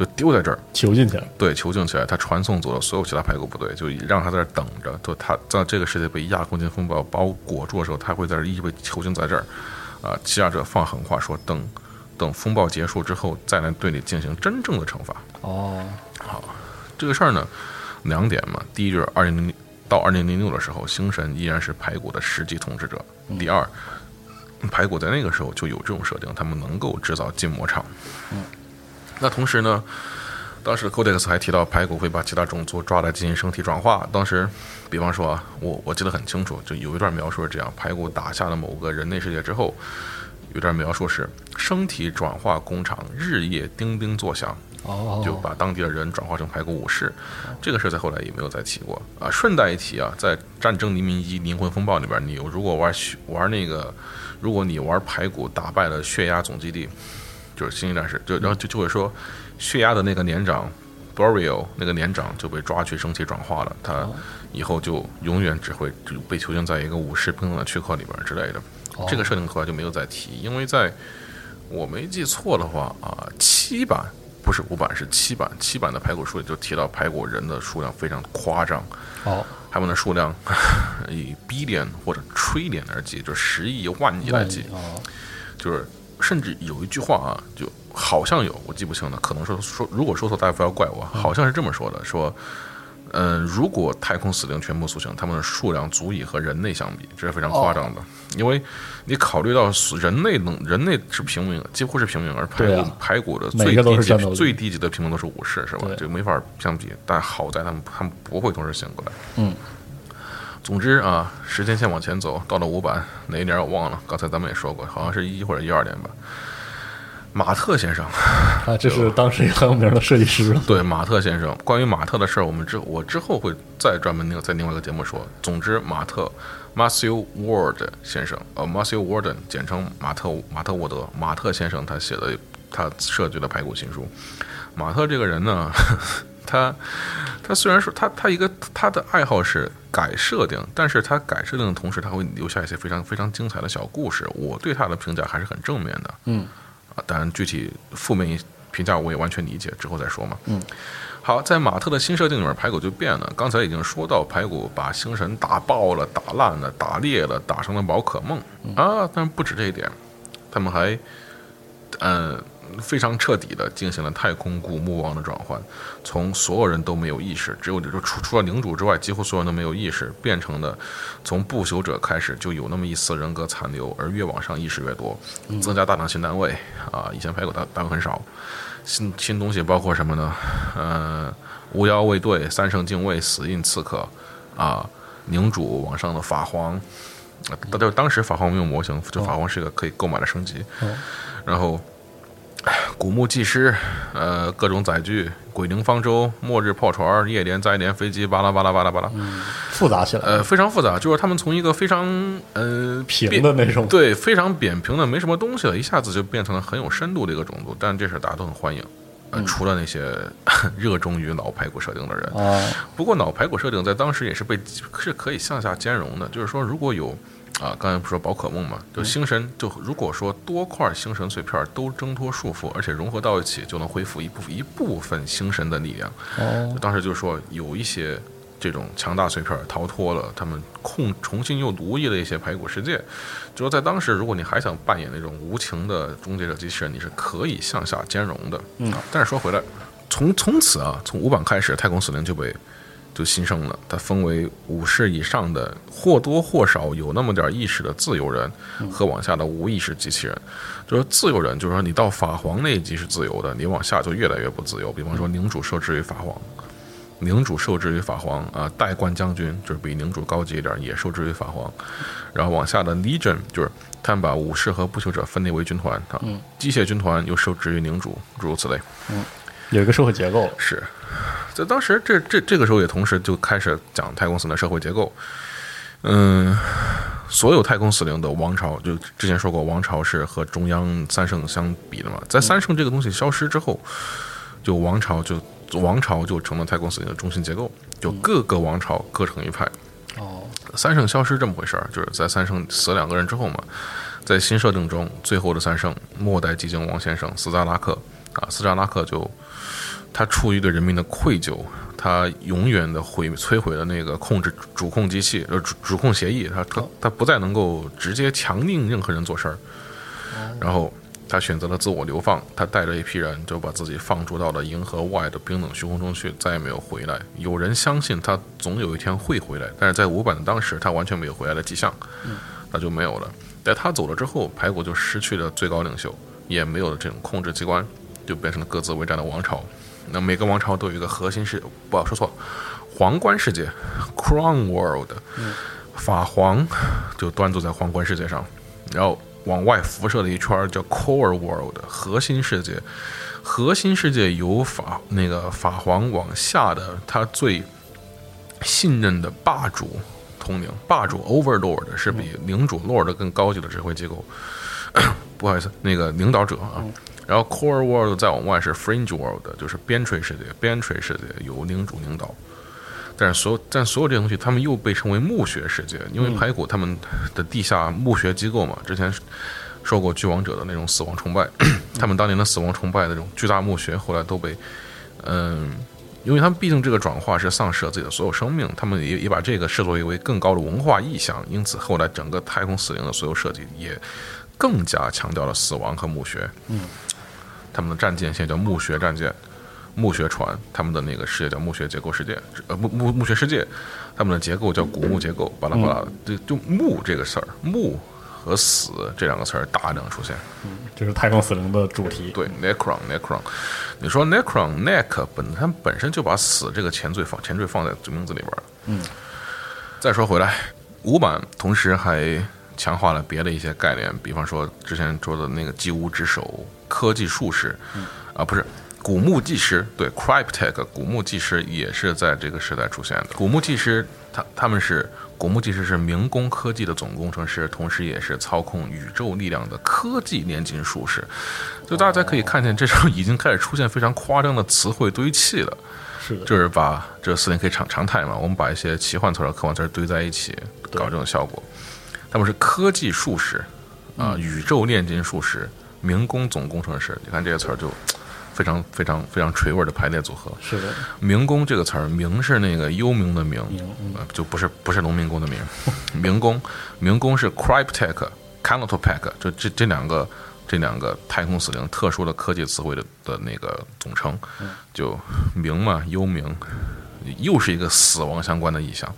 就丢在这儿。囚禁起来，对，囚禁起来，他传送走了所有其他排骨部队，就让他在这儿等着。就他在这个世界被亚空间风暴包裹住的时候，他会在这儿一直被囚禁在这儿。啊，欺诈者放狠话说，等等风暴结束之后，再来对你进行真正的惩罚。哦，好这个事儿呢，两点嘛，第一就是二零零到二零零六的时候，星神依然是排骨的实际统治者。第二，排骨在那个时候就有这种设定，他们能够制造禁魔场。那同时呢，当时的 Codex 还提到排骨会把其他种族抓来进行身体转化。当时，比方说啊，我我记得很清楚，就有一段描述是这样：排骨打下了某个人类世界之后，有一段描述是身体转化工厂日夜叮叮作响。哦，就把当地的人转化成排骨武士，这个事在后来也没有再提过啊。顺带一提啊，在《战争黎明一：灵魂风暴》里边，你如果玩玩那个，如果你玩排骨打败了血压总基地，就是星际战士，就然后就就会说，血压的那个年长 Boreal 那个年长就被抓去升级转化了，他以后就永远只会被囚禁在一个武士冰冷的躯壳里边之类的。这个设定后来就没有再提，因为在我没记错的话啊，七版。不是五版，是七版。七版的排骨书里就提到排骨人的数量非常夸张，哦，他们的数量以 billion 或者 trillion 而计，就十亿、万亿来计。哦，就是甚至有一句话啊，就好像有，我记不清了，可能说说，如果说错，大家不要怪我。好像是这么说的，说。嗯，如果太空死灵全部苏醒，他们的数量足以和人类相比，这是非常夸张的。因为你考虑到人类能，人类是平民，几乎是平民，而排骨排骨的最低级最低级的平民都是武士，是吧？就没法相比。但好在他们他们不会同时醒过来。嗯。总之啊，时间线往前走，到了五版哪一年我忘了，刚才咱们也说过，好像是一或者一二年吧。马特先生，啊，这是当时也很有名的设计师。对，马特先生，关于马特的事儿，我们之我之后会再专门那个在另外一个节目说。总之，马特 Matthew Ward 先生，呃，Matthew Warden，简称马特马特沃德，马特先生他写的他设计的排骨新书。马特这个人呢，他他虽然说他他一个他的爱好是改设定，但是他改设定的同时，他会留下一些非常非常精彩的小故事。我对他的评价还是很正面的。嗯。啊，当然具体负面评价我也完全理解，之后再说嘛。嗯，好，在马特的新设定里面，排骨就变了。刚才已经说到，排骨把星神打爆了、打烂了、打裂了，打成了宝可梦啊。但不止这一点，他们还，嗯。非常彻底的进行了太空古墓王的转换，从所有人都没有意识，只有就除除了领主之外，几乎所有人都没有意识，变成了从不朽者开始就有那么一丝人格残留，而越往上意识越多，增加大量新单位啊，以前排骨单单位很少，新新东西包括什么呢？呃，巫妖卫队、三圣禁卫、死印刺客啊，领主往上的法皇，那就当时法皇没有模型，就法皇是一个可以购买的升级，然后。古墓祭师，呃，各种载具，鬼灵方舟，末日炮船，夜连载连飞机，巴拉巴拉巴拉巴拉，复杂起来，呃，非常复杂。就是他们从一个非常呃平的那种，对，非常扁平的，没什么东西了，一下子就变成了很有深度的一个种族。但这事大家都很欢迎，呃，除了那些 热衷于脑排骨设定的人。啊，不过脑排骨设定在当时也是被是可以向下兼容的，就是说如果有。啊，刚才不说宝可梦嘛，就星神，就如果说多块星神碎片都挣脱束缚，而且融合到一起，就能恢复一部分一部分星神的力量。哦，当时就说有一些这种强大碎片逃脱了，他们控重新又奴役了一些排骨世界。就说在当时，如果你还想扮演那种无情的终结者机器人，你是可以向下兼容的。嗯，但是说回来，从从此啊，从五版开始，太空死灵就被。就新生了，他分为武士以上的或多或少有那么点意识的自由人，和往下的无意识机器人。就是自由人，就是说你到法皇那一级是自由的，你往下就越来越不自由。比方说，领主受制于法皇，领主受制于法皇啊，代冠将军就是比领主高级一点，也受制于法皇。然后往下的 Legion 就是他们把武士和不朽者分裂为军团啊，机械军团又受制于领主，诸如此类。嗯，有一个社会结构是。在当时，这这这个时候也同时就开始讲太空死灵的社会结构。嗯，所有太空死灵的王朝，就之前说过，王朝是和中央三圣相比的嘛。在三圣这个东西消失之后，就王朝就王朝就成了太空死灵的中心结构，就各个王朝各成一派。哦，三圣消失这么回事儿，就是在三圣死两个人之后嘛，在新设定中，最后的三圣末代寂静王先生斯扎拉克啊，斯扎拉克就。他出于对人民的愧疚，他永远的毁摧毁了那个控制主控机器呃主主控协议，他他他不再能够直接强令任何人做事儿，然后他选择了自我流放，他带着一批人就把自己放逐到了银河外的冰冷虚空中去，再也没有回来。有人相信他总有一天会回来，但是在五版的当时，他完全没有回来的迹象，那就没有了。在他走了之后，排骨就失去了最高领袖，也没有了这种控制机关。就变成了各自为战的王朝。那每个王朝都有一个核心世，不说错，皇冠世界 （Crown World），法皇就端坐在皇冠世界上，然后往外辐射了一圈叫 Core World，核心世界。核心世界由法那个法皇往下的他最信任的霸主统领，霸主 Overlord 是比领主 Lord 更高级的指挥机构。不好意思，那个领导者啊。然后 Core World 再往外是 Fringe World，就是边陲世界。边陲世界由领主领导，但是所有但所有这些东西，他们又被称为墓穴世界，因为排骨他们的地下墓穴机构嘛，之前受过巨王者的那种死亡崇拜，他们当年的死亡崇拜的这种巨大墓穴，后来都被嗯，因为他们毕竟这个转化是丧失了自己的所有生命，他们也也把这个视作为更高的文化意象，因此后来整个太空死灵的所有设计也更加强调了死亡和墓穴。嗯。他们的战舰现在叫墓穴战舰、墓穴船，他们的那个世界叫墓穴结构世界，呃墓墓墓穴世界，他们的结构叫古墓结构，巴拉巴拉的，就就墓这个事儿，墓和死这两个词儿大量出现。嗯，这是太空死灵的主题。对，necron necron，你说 necron neck 本它本身就把死这个前缀放前缀放在名字里边了。嗯，再说回来，五版同时还强化了别的一些概念，比方说之前说的那个祭屋之首。科技术士，啊，不是古墓技师，对，Cryptek 古墓技师也是在这个时代出现的。古墓技师，他他们是古墓技师是明工科技的总工程师，同时也是操控宇宙力量的科技炼金术士。就大家可以看见，这时候已经开始出现非常夸张的词汇堆砌了。是的，就是把这四零 K 常常态嘛，我们把一些奇幻词和科幻词堆在一起，搞这种效果。他们是科技术士，啊，宇宙炼金术士。民工总工程师，你看这个词儿就非常非常非常垂味的排列组合。是的，民工这个词儿，民是那个幽冥的冥，就不是不是农民工的民。民工，民工是 Cryptek、c a n o t o p a c 就这这两个这两个太空死灵特殊的科技词汇的的那个总称。就冥嘛，幽冥，又是一个死亡相关的意象。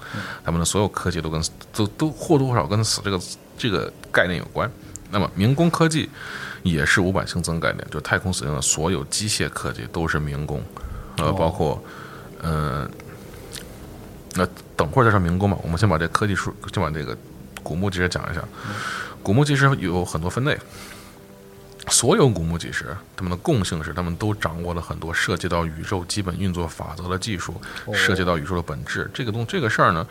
他们的所有科技都跟都都或多或少跟死这个这个概念有关。那么民工科技。也是五百新增概念，就太空使用的所有机械科技都是民工，呃，包括，嗯，那等会儿再说民工吧。我们先把这科技树，先把这个古墓技师讲一下。古墓技师有很多分类。所有古墓技师，他们的共性是，他们都掌握了很多涉及到宇宙基本运作法则的技术，涉及到宇宙的本质。这个东这个事儿呢，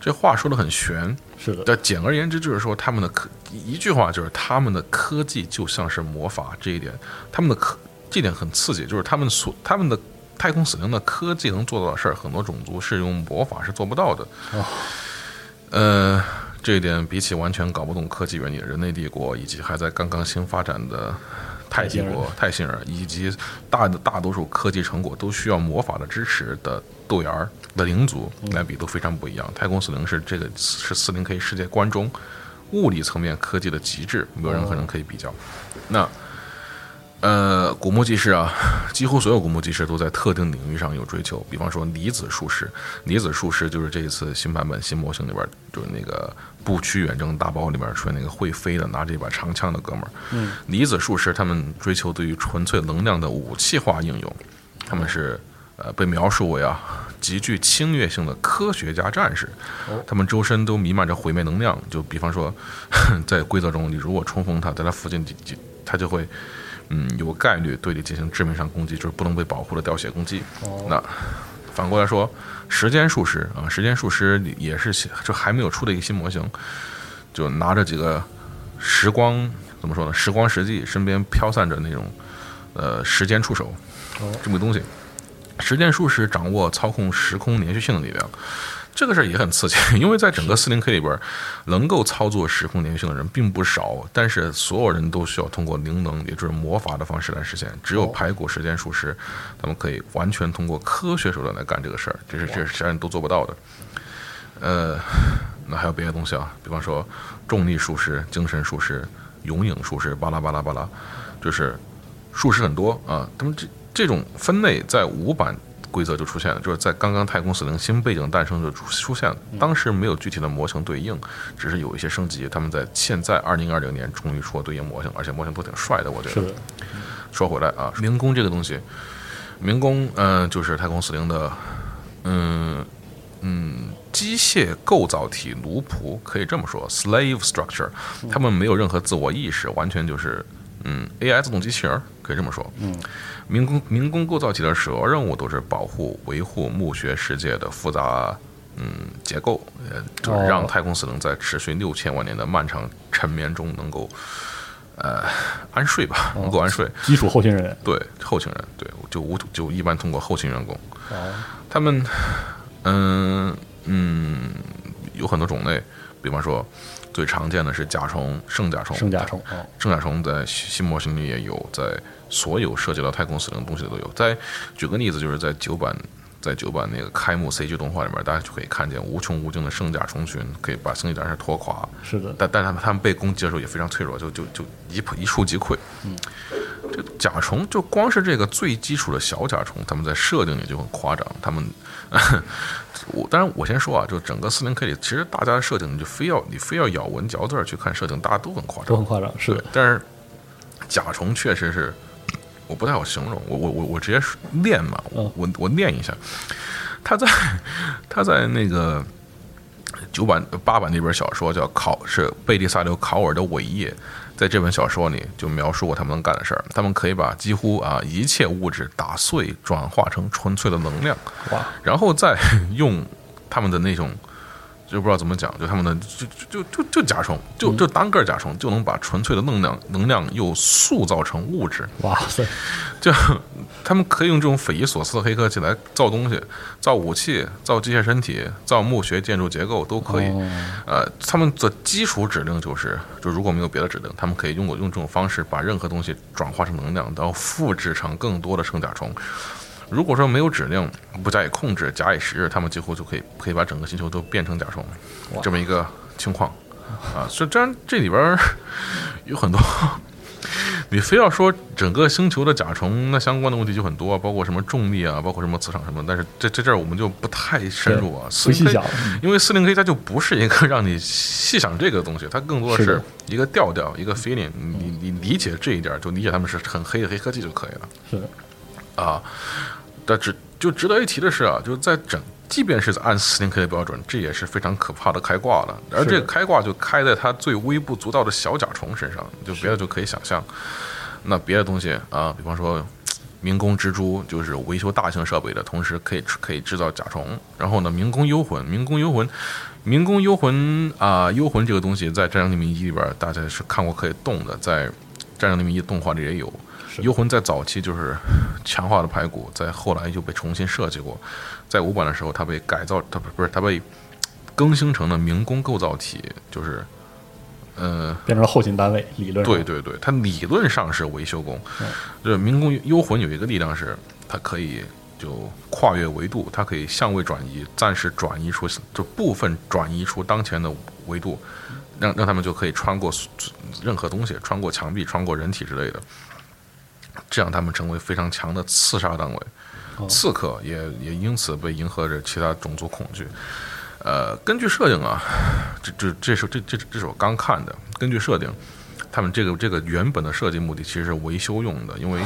这话说的很玄，是的。但简而言之，就是说他们的科，一句话就是他们的科技就像是魔法。这一点，他们的科，这点很刺激，就是他们所他们的太空死灵的科技能做到的事儿，很多种族是用魔法是做不到的。哦，呃。这一点比起完全搞不懂科技原理的人类帝国，以及还在刚刚新发展的泰帝国、泰星人，以及大的大多数科技成果都需要魔法的支持的豆芽儿的灵族来比，都非常不一样。太空四零是这个是四零 K 世界观中物理层面科技的极致，没有任何人可以比较。那。呃，古墓技师啊，几乎所有古墓技师都在特定领域上有追求。比方说离子术士，离子术士就是这一次新版本新模型里边，就是那个不屈远征大包里边出现那个会飞的拿着一把长枪的哥们儿。嗯，离子术士他们追求对于纯粹能量的武器化应用，他们是呃被描述为啊极具侵略性的科学家战士，他们周身都弥漫着毁灭能量。就比方说，在规则中，你如果冲锋他，在他附近，他就会。嗯，有概率对你进行致命伤攻击，就是不能被保护的掉血攻击。那反过来说，时间术师啊，时间术师也是就还没有出的一个新模型，就拿着几个时光怎么说呢？时光实际，身边飘散着那种呃时间触手这么个东西。时间术师掌握操控时空连续性的力量。这个事儿也很刺激，因为在整个四零 K 里边，能够操作时空连续性的人并不少，但是所有人都需要通过灵能，也就是魔法的方式来实现。只有排骨时间术师，他们可以完全通过科学手段来干这个事儿，这是这是其他人都做不到的。呃，那还有别的东西啊，比方说重力术士、精神术士、永影术士，巴拉巴拉巴拉，就是术士很多啊。他们这这种分类在五版。规则就出现了，就是在刚刚太空死灵新背景诞生就出出现了。当时没有具体的模型对应，只是有一些升级。他们在现在二零二零年终于出了对应模型，而且模型都挺帅的，我觉得。说回来啊，民工这个东西，民工嗯、呃就是太空死灵的嗯嗯机械构造体奴仆，可以这么说，slave structure，他们没有任何自我意识，完全就是嗯 AI 自动机器人儿，可以这么说。嗯，民工民工构造体的首要任务都是保护维护墓穴世界的复杂。嗯，结构，呃，就是让哦太空死能在持续六千万年的漫长沉眠中能够，呃，安睡吧，能够安睡。基础后勤人员。对，后勤人，对，就无就一般通过后勤员工，哦，他们，嗯嗯，有很多种类，比方说最常见的是甲虫、圣甲虫，圣甲虫哦，圣甲虫在新模型里也有，在所有涉及到太空死灵的东西里都有。在举个例子，就是在九版。在九版那个开幕 CG 动画里面，大家就可以看见无穷无尽的圣甲虫群，可以把星际战士拖垮。是的，但但他们他们被攻击的时候也非常脆弱，就就就一一触即溃。嗯，这甲虫就光是这个最基础的小甲虫，他们在设定里就很夸张。他们，我当然我先说啊，就整个四零 K 里，其实大家的设定，你就非要你非要咬文嚼字儿去看设定，大家都很夸张都很。夸张。是的，但是甲虫确实是，我不太好形容，我我我我直接说念嘛，我嗯我我念一下，他在他在那个九版八版那本小说叫《考》，是贝利萨留考尔的伟业，在这本小说里就描述过他们能干的事儿，他们可以把几乎啊一切物质打碎，转化成纯粹的能量，哇，然后再用他们的那种，就不知道怎么讲，就他们的就就就就就甲虫，就就单个甲虫就能把纯粹的能量能量又塑造成物质，哇塞，就他们可以用这种匪夷所思的黑科技来造东西，造武器、造机械身体、造墓穴建筑结构都可以。哦呃，他们的基础指令就是，就如果没有别的指令，他们可以用用这种方式把任何东西转化成能量，然后复制成更多的圣甲虫。如果说没有指令，不加以控制，假以时日，他们几乎就可以可以把整个星球都变成甲虫，这么一个情况啊。所以这这里边有很多，你非要说整个星球的甲虫，那相关的问题就很多，包括什么重力啊，包括什么磁场什么。但是这这这儿我们就不太深入啊，不细 40K 想嗯因为四零 K 它就不是一个让你细想这个东西，它更多的是一个调调，一个 feeling。你你理解这一点，就理解他们是很黑的黑科技就可以了。是的，啊，但值就值得一提的是啊，就是在整，即便是按四零 K 的标准，这也是非常可怕的开挂了。而这个开挂就开在它最微不足道的小甲虫身上，就别的就可以想象。那别的东西啊，比方说。民工蜘蛛就是维修大型设备的，同时可以可以制造甲虫。然后呢，民工幽魂，民工幽魂，民工幽魂啊、幽魂这个东西在《战争黎明一》里边，大家是看过可以动的，在《战争黎明一》动画里也有。是。幽魂在早期就是强化的排骨，在后来又被重新设计过，在五版的时候，它被改造，它不不是它被更新成了民工构造体，就是呃，变成了后勤单位，理论对对对，它理论上是维修工嗯，就是民工幽魂有一个力量是它可以就跨越维度，它可以相位转移，暂时转移出就部分转移出当前的维度，让让他们就可以穿过任何东西，穿过墙壁，穿过人体之类的，这样他们成为非常强的刺杀单位。哦刺客也也因此被迎合着其他种族恐惧。呃，根据设定啊，这这这是这这这是我刚看的。根据设定，他们这个这个原本的设计目的其实是维修用的，因为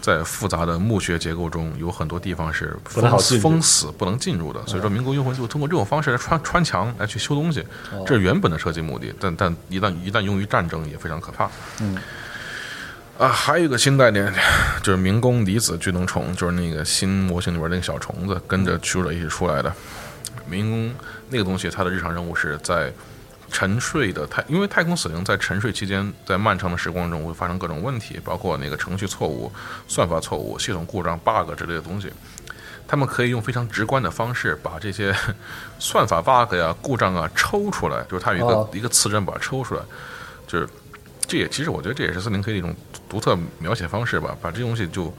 在复杂的墓穴结构中，有很多地方是封死封死不能进入的。所以说，民国幽魂就通过这种方式来穿穿墙来去修东西，这是原本的设计目的。但但一旦一旦用于战争，也非常可怕。嗯。啊，还有一个新概念，就是民工离子巨能虫，就是那个新模型里边那个小虫子跟着驱逐者一起出来的。民工那个东西，它的日常任务是在沉睡的太，因为太空死灵在沉睡期间，在漫长的时光中会发生各种问题，包括那个程序错误、算法错误、系统故障、bug 之类的东西。他们可以用非常直观的方式把这些 算法 bug 呀、故障啊抽出来，就是它有一个、哦一个磁针把它抽出来，就是这也其实我觉得这也是四零 K 的一种独特描写方式吧，把这东西就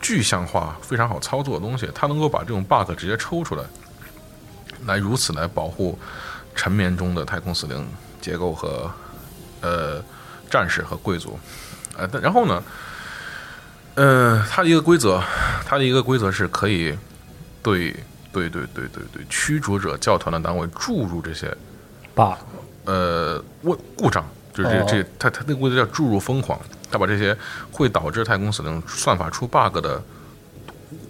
具象化，非常好操作的东西，它能够把这种 bug 直接抽出来，来如此来保护沉眠中的太空死灵结构和呃战士和贵族，呃，但然后呢，呃，它的一个规则，它的一个规则是可以对对对对对对驱逐者教团的单位注入这些 bug 呃问故障，就就是这哦这他他那个规则叫注入疯狂，他把这些会导致太空死灵算法出 bug 的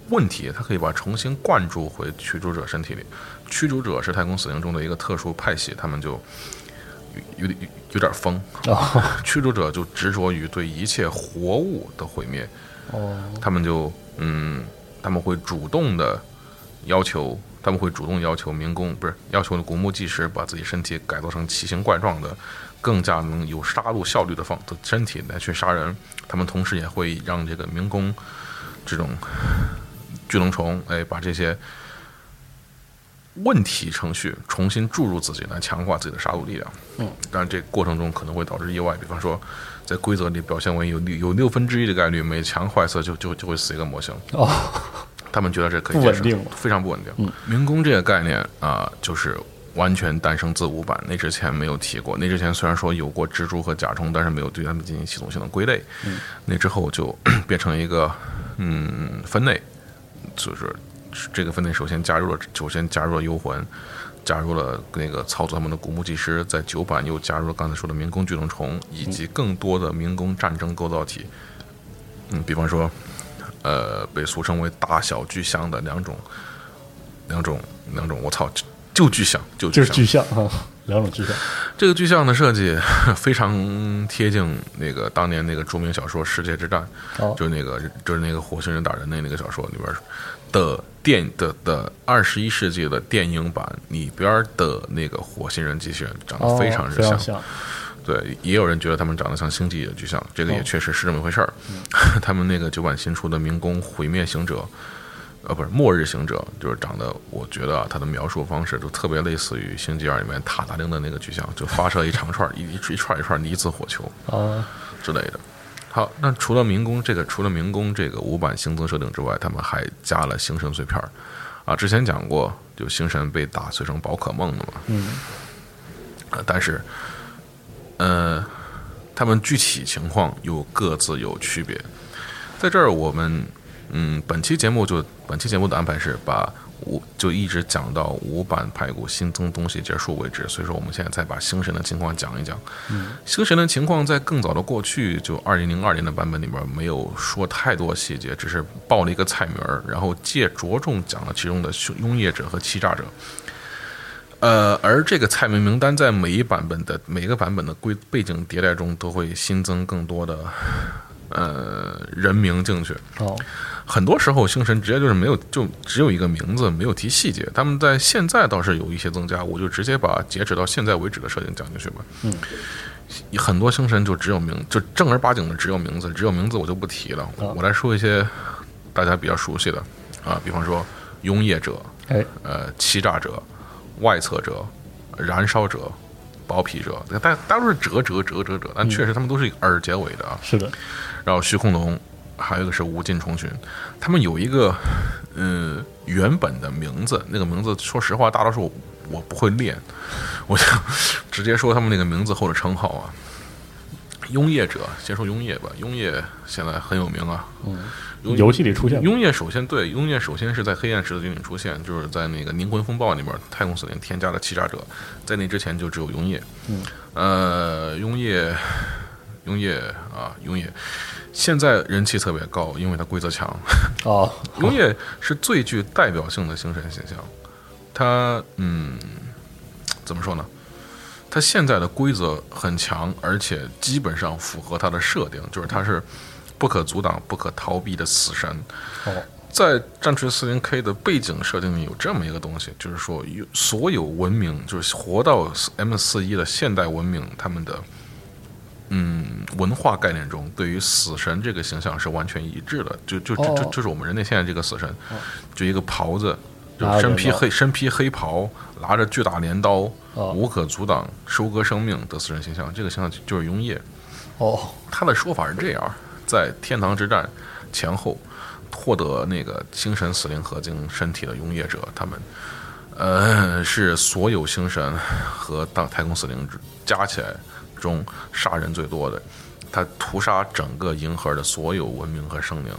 问题，他可以把它重新灌注回驱逐者身体里。驱逐者是太空死灵中的一个特殊派系，他们就有有点有点疯。哦驱逐者就执着于对一切活物的毁灭，哦他们就嗯，他们会主动的要求，他们会主动要求民工不是要求古墓技师把自己身体改造成奇形怪状的、更加能有杀戮效率的方的身体来去杀人。他们同时也会让这个民工这种巨龙虫，哎，把这些问题程序重新注入自己，来强化自己的杀戮力量。嗯，当然这过程中可能会导致意外，比方说在规则里表现为有六有六分之一的概率每强坏色就就就会死一个模型。哦，他们觉得这可以接受不稳定，非常不稳定。民工这个概念啊、就是完全诞生自五版，那之前没有提过。那之前虽然说有过蜘蛛和甲虫，但是没有对它们进行系统性的归类。那之后就 变成一个嗯分类，就是这个分类首先加入了，首先加入了幽魂。加入了那个操作他们的古墓技师，在九版又加入了刚才说的民工巨龙虫，以及更多的民工战争构造体。嗯，比方说，呃，被俗称为大小巨象的两种，两种，两种，我操，就就巨象，就这是象。巨象啊，两种巨象。这个巨象的设计 非常贴近那个当年那个著名小说《世界之战》，哦就是那个就是那个火星人打人的那个小说里边的电的的二十一世纪的电影版里边的那个火星人机器人长得哦，非常之像。对，也有人觉得他们长得像星际的巨像，这个也哦确实是这么回事儿。他们那个九版新出的民工毁灭行者，呃，不是末日行者，就是长得，我觉得啊，他的描述方式就特别类似于《星际二》里面塔达灵的那个巨像，就发射一长串一一一串一串离子火球啊，之类的。好，那除了民工这个，除了民工这个五版新增设定之外，他们还加了星神碎片儿啊。之前讲过，就星神被打碎成宝可梦的嘛。嗯。啊，但是，呃，他们具体情况又各自有区别。在这儿，我们嗯，本期节目就本期节目的安排是把五就一直讲到五版排骨新增东西结束为止，所以说我们现在再把星神的情况讲一讲。星神的情况在更早的过去，就二零零二年的版本里面没有说太多细节，只是报了一个菜名，然后借着重讲了其中的拥业者和欺诈者。呃，而这个菜名名单在每一版本的每个版本的规背景迭代中都会新增更多的呃人名进去。哦，很多时候星神直接就是没有，就只有一个名字，没有提细节。他们在现在倒是有一些增加，我就直接把截止到现在为止的设定讲进去吧。嗯，很多星神就只有名，就正儿八经的只有名字，只有名字我就不提了。啊我来说一些大家比较熟悉的啊，比方说拥业者，哎，呃，欺诈者、外侧者、燃烧者、包皮者，大大都是折折折折折，但确实他们都是以耳结尾的啊。是的，然后虚空龙，还有一个是无尽虫群，他们有一个嗯原本的名字，那个名字说实话大多数我我不会练，我就 直接说他们那个名字或者称号啊。拥业者，先说拥业吧。拥业现在很有名啊，嗯。游戏里出现。过拥业首先对拥业首先是在黑暗十字军里出现，就是在那个灵魂风暴里面，太空死灵添加了欺诈者，在那之前就只有拥业。嗯，呃，拥业，拥业啊，拥业，现在人气特别高，因为它规则强。哦，永野是最具代表性的星神形象，它嗯，怎么说呢？它现在的规则很强，而且基本上符合它的设定，就是它是不可阻挡、不可逃避的死神。哦，在战锤四零 K 的背景设定里有这么一个东西，就是说有所有文明，就是活到 M 四一的现代文明，他们的嗯文化概念中，对于死神这个形象是完全一致的。就就就就是我们人类现在这个死神，就一个袍子，就身披黑身披黑袍，拿着巨大镰刀，哦无可阻挡收割生命的死神形象。这个形象就是永夜。哦，他的说法是这样：在天堂之战前后，获得那个星神死灵合金身体的永业者，他们呃是所有星神和大太空死灵加起来中杀人最多的。他屠杀整个银河的所有文明和生灵，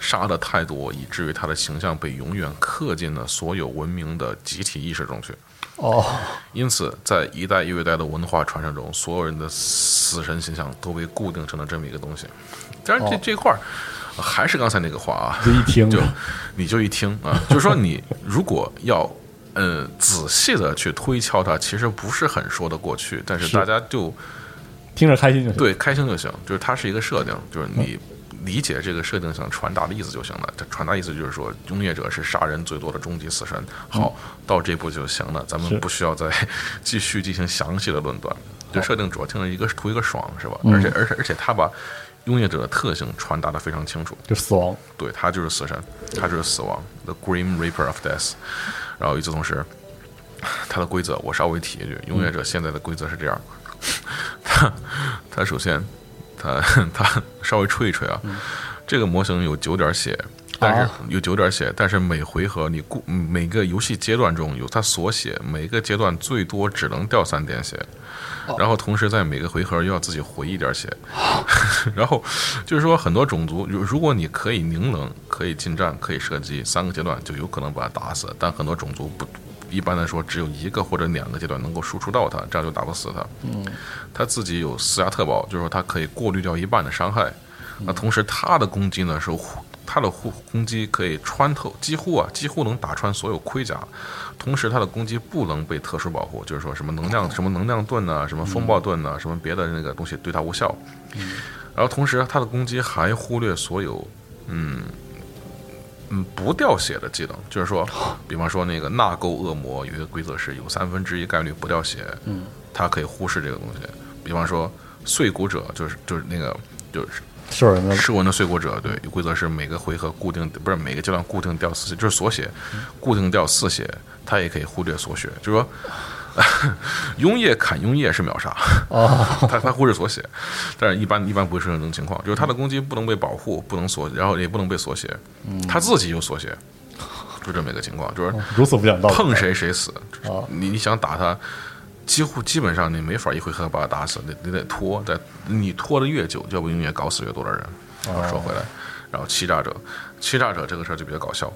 杀的太多，以至于他的形象被永远刻进了所有文明的集体意识中去。哦，因此，在一代又一代的文化传承中，所有人的死神形象都被固定成了这么一个东西。当然，这哦这块儿还是刚才那个话啊，就一听就你就一听啊，就是说你如果要呃仔细的去推敲它，其实不是很说得过去，但是是大家就听着开心就行。对开心就行，就是它是一个设定，就是你。理解这个设定想传达的意思就行了。它传达意思就是说，终结者是杀人最多的终极死神。好，到这步就行了，咱们不需要再继续进行详细的论断。就设定主要听了一个图一个爽，是吧？而且而且而且他把终结者的特性传达的非常清楚。就死亡。对他就是死神，他就是死亡，The Grim Reaper of Death。然后与此同时，他的规则我稍微提一句，永远者现在的规则是这样：他他首先他他稍微吹一吹啊，这个模型有九点血。但是啊有九点血，但是每回合你固每个游戏阶段中有他所写，每个阶段最多只能掉三点血，然后同时在每个回合又要自己回一点血，然后就是说很多种族，如如果你可以凝冷、可以近战、可以射击，三个阶段就有可能把他打死，但很多种族不。一般来说，只有一个或者两个阶段能够输出到它，这样就打不死它。嗯，他自己有四压特保，就是说它可以过滤掉一半的伤害。那同时，它的攻击呢是护，它的护攻击可以穿透，几乎啊几乎能打穿所有盔甲。同时，它的攻击不能被特殊保护，就是说什么能量什么能量盾呐、什么风暴盾呐、什么别的那个东西对它无效。然后同时，它的攻击还忽略所有嗯嗯不掉血的技能，就是说，比方说那个纳垢恶魔有一个规则是有三分之一概率不掉血，嗯，它可以忽视这个东西。比方说碎骨者就是就是那个就是是人的噬魂的碎骨者，对，有规则是每个回合固定不是每个阶段固定掉四血，就是锁血，固定掉四血，它也可以忽略锁血，就是说。雍叶砍雍叶是秒杀，哦，他他忽视锁血，但是一般一般不会出现这种情况，就是他的攻击不能被保护，不能锁，然后也不能被锁血，他自己就锁血，就这么一个情况，就是如此不讲道理。碰谁谁死哦。你你想打他，几乎基本上你没法一回合把他打死，你你得拖，在你拖的越久，要不永远搞死越多的人。哦说回来，然后欺诈者，欺诈者这个事儿就比较搞笑，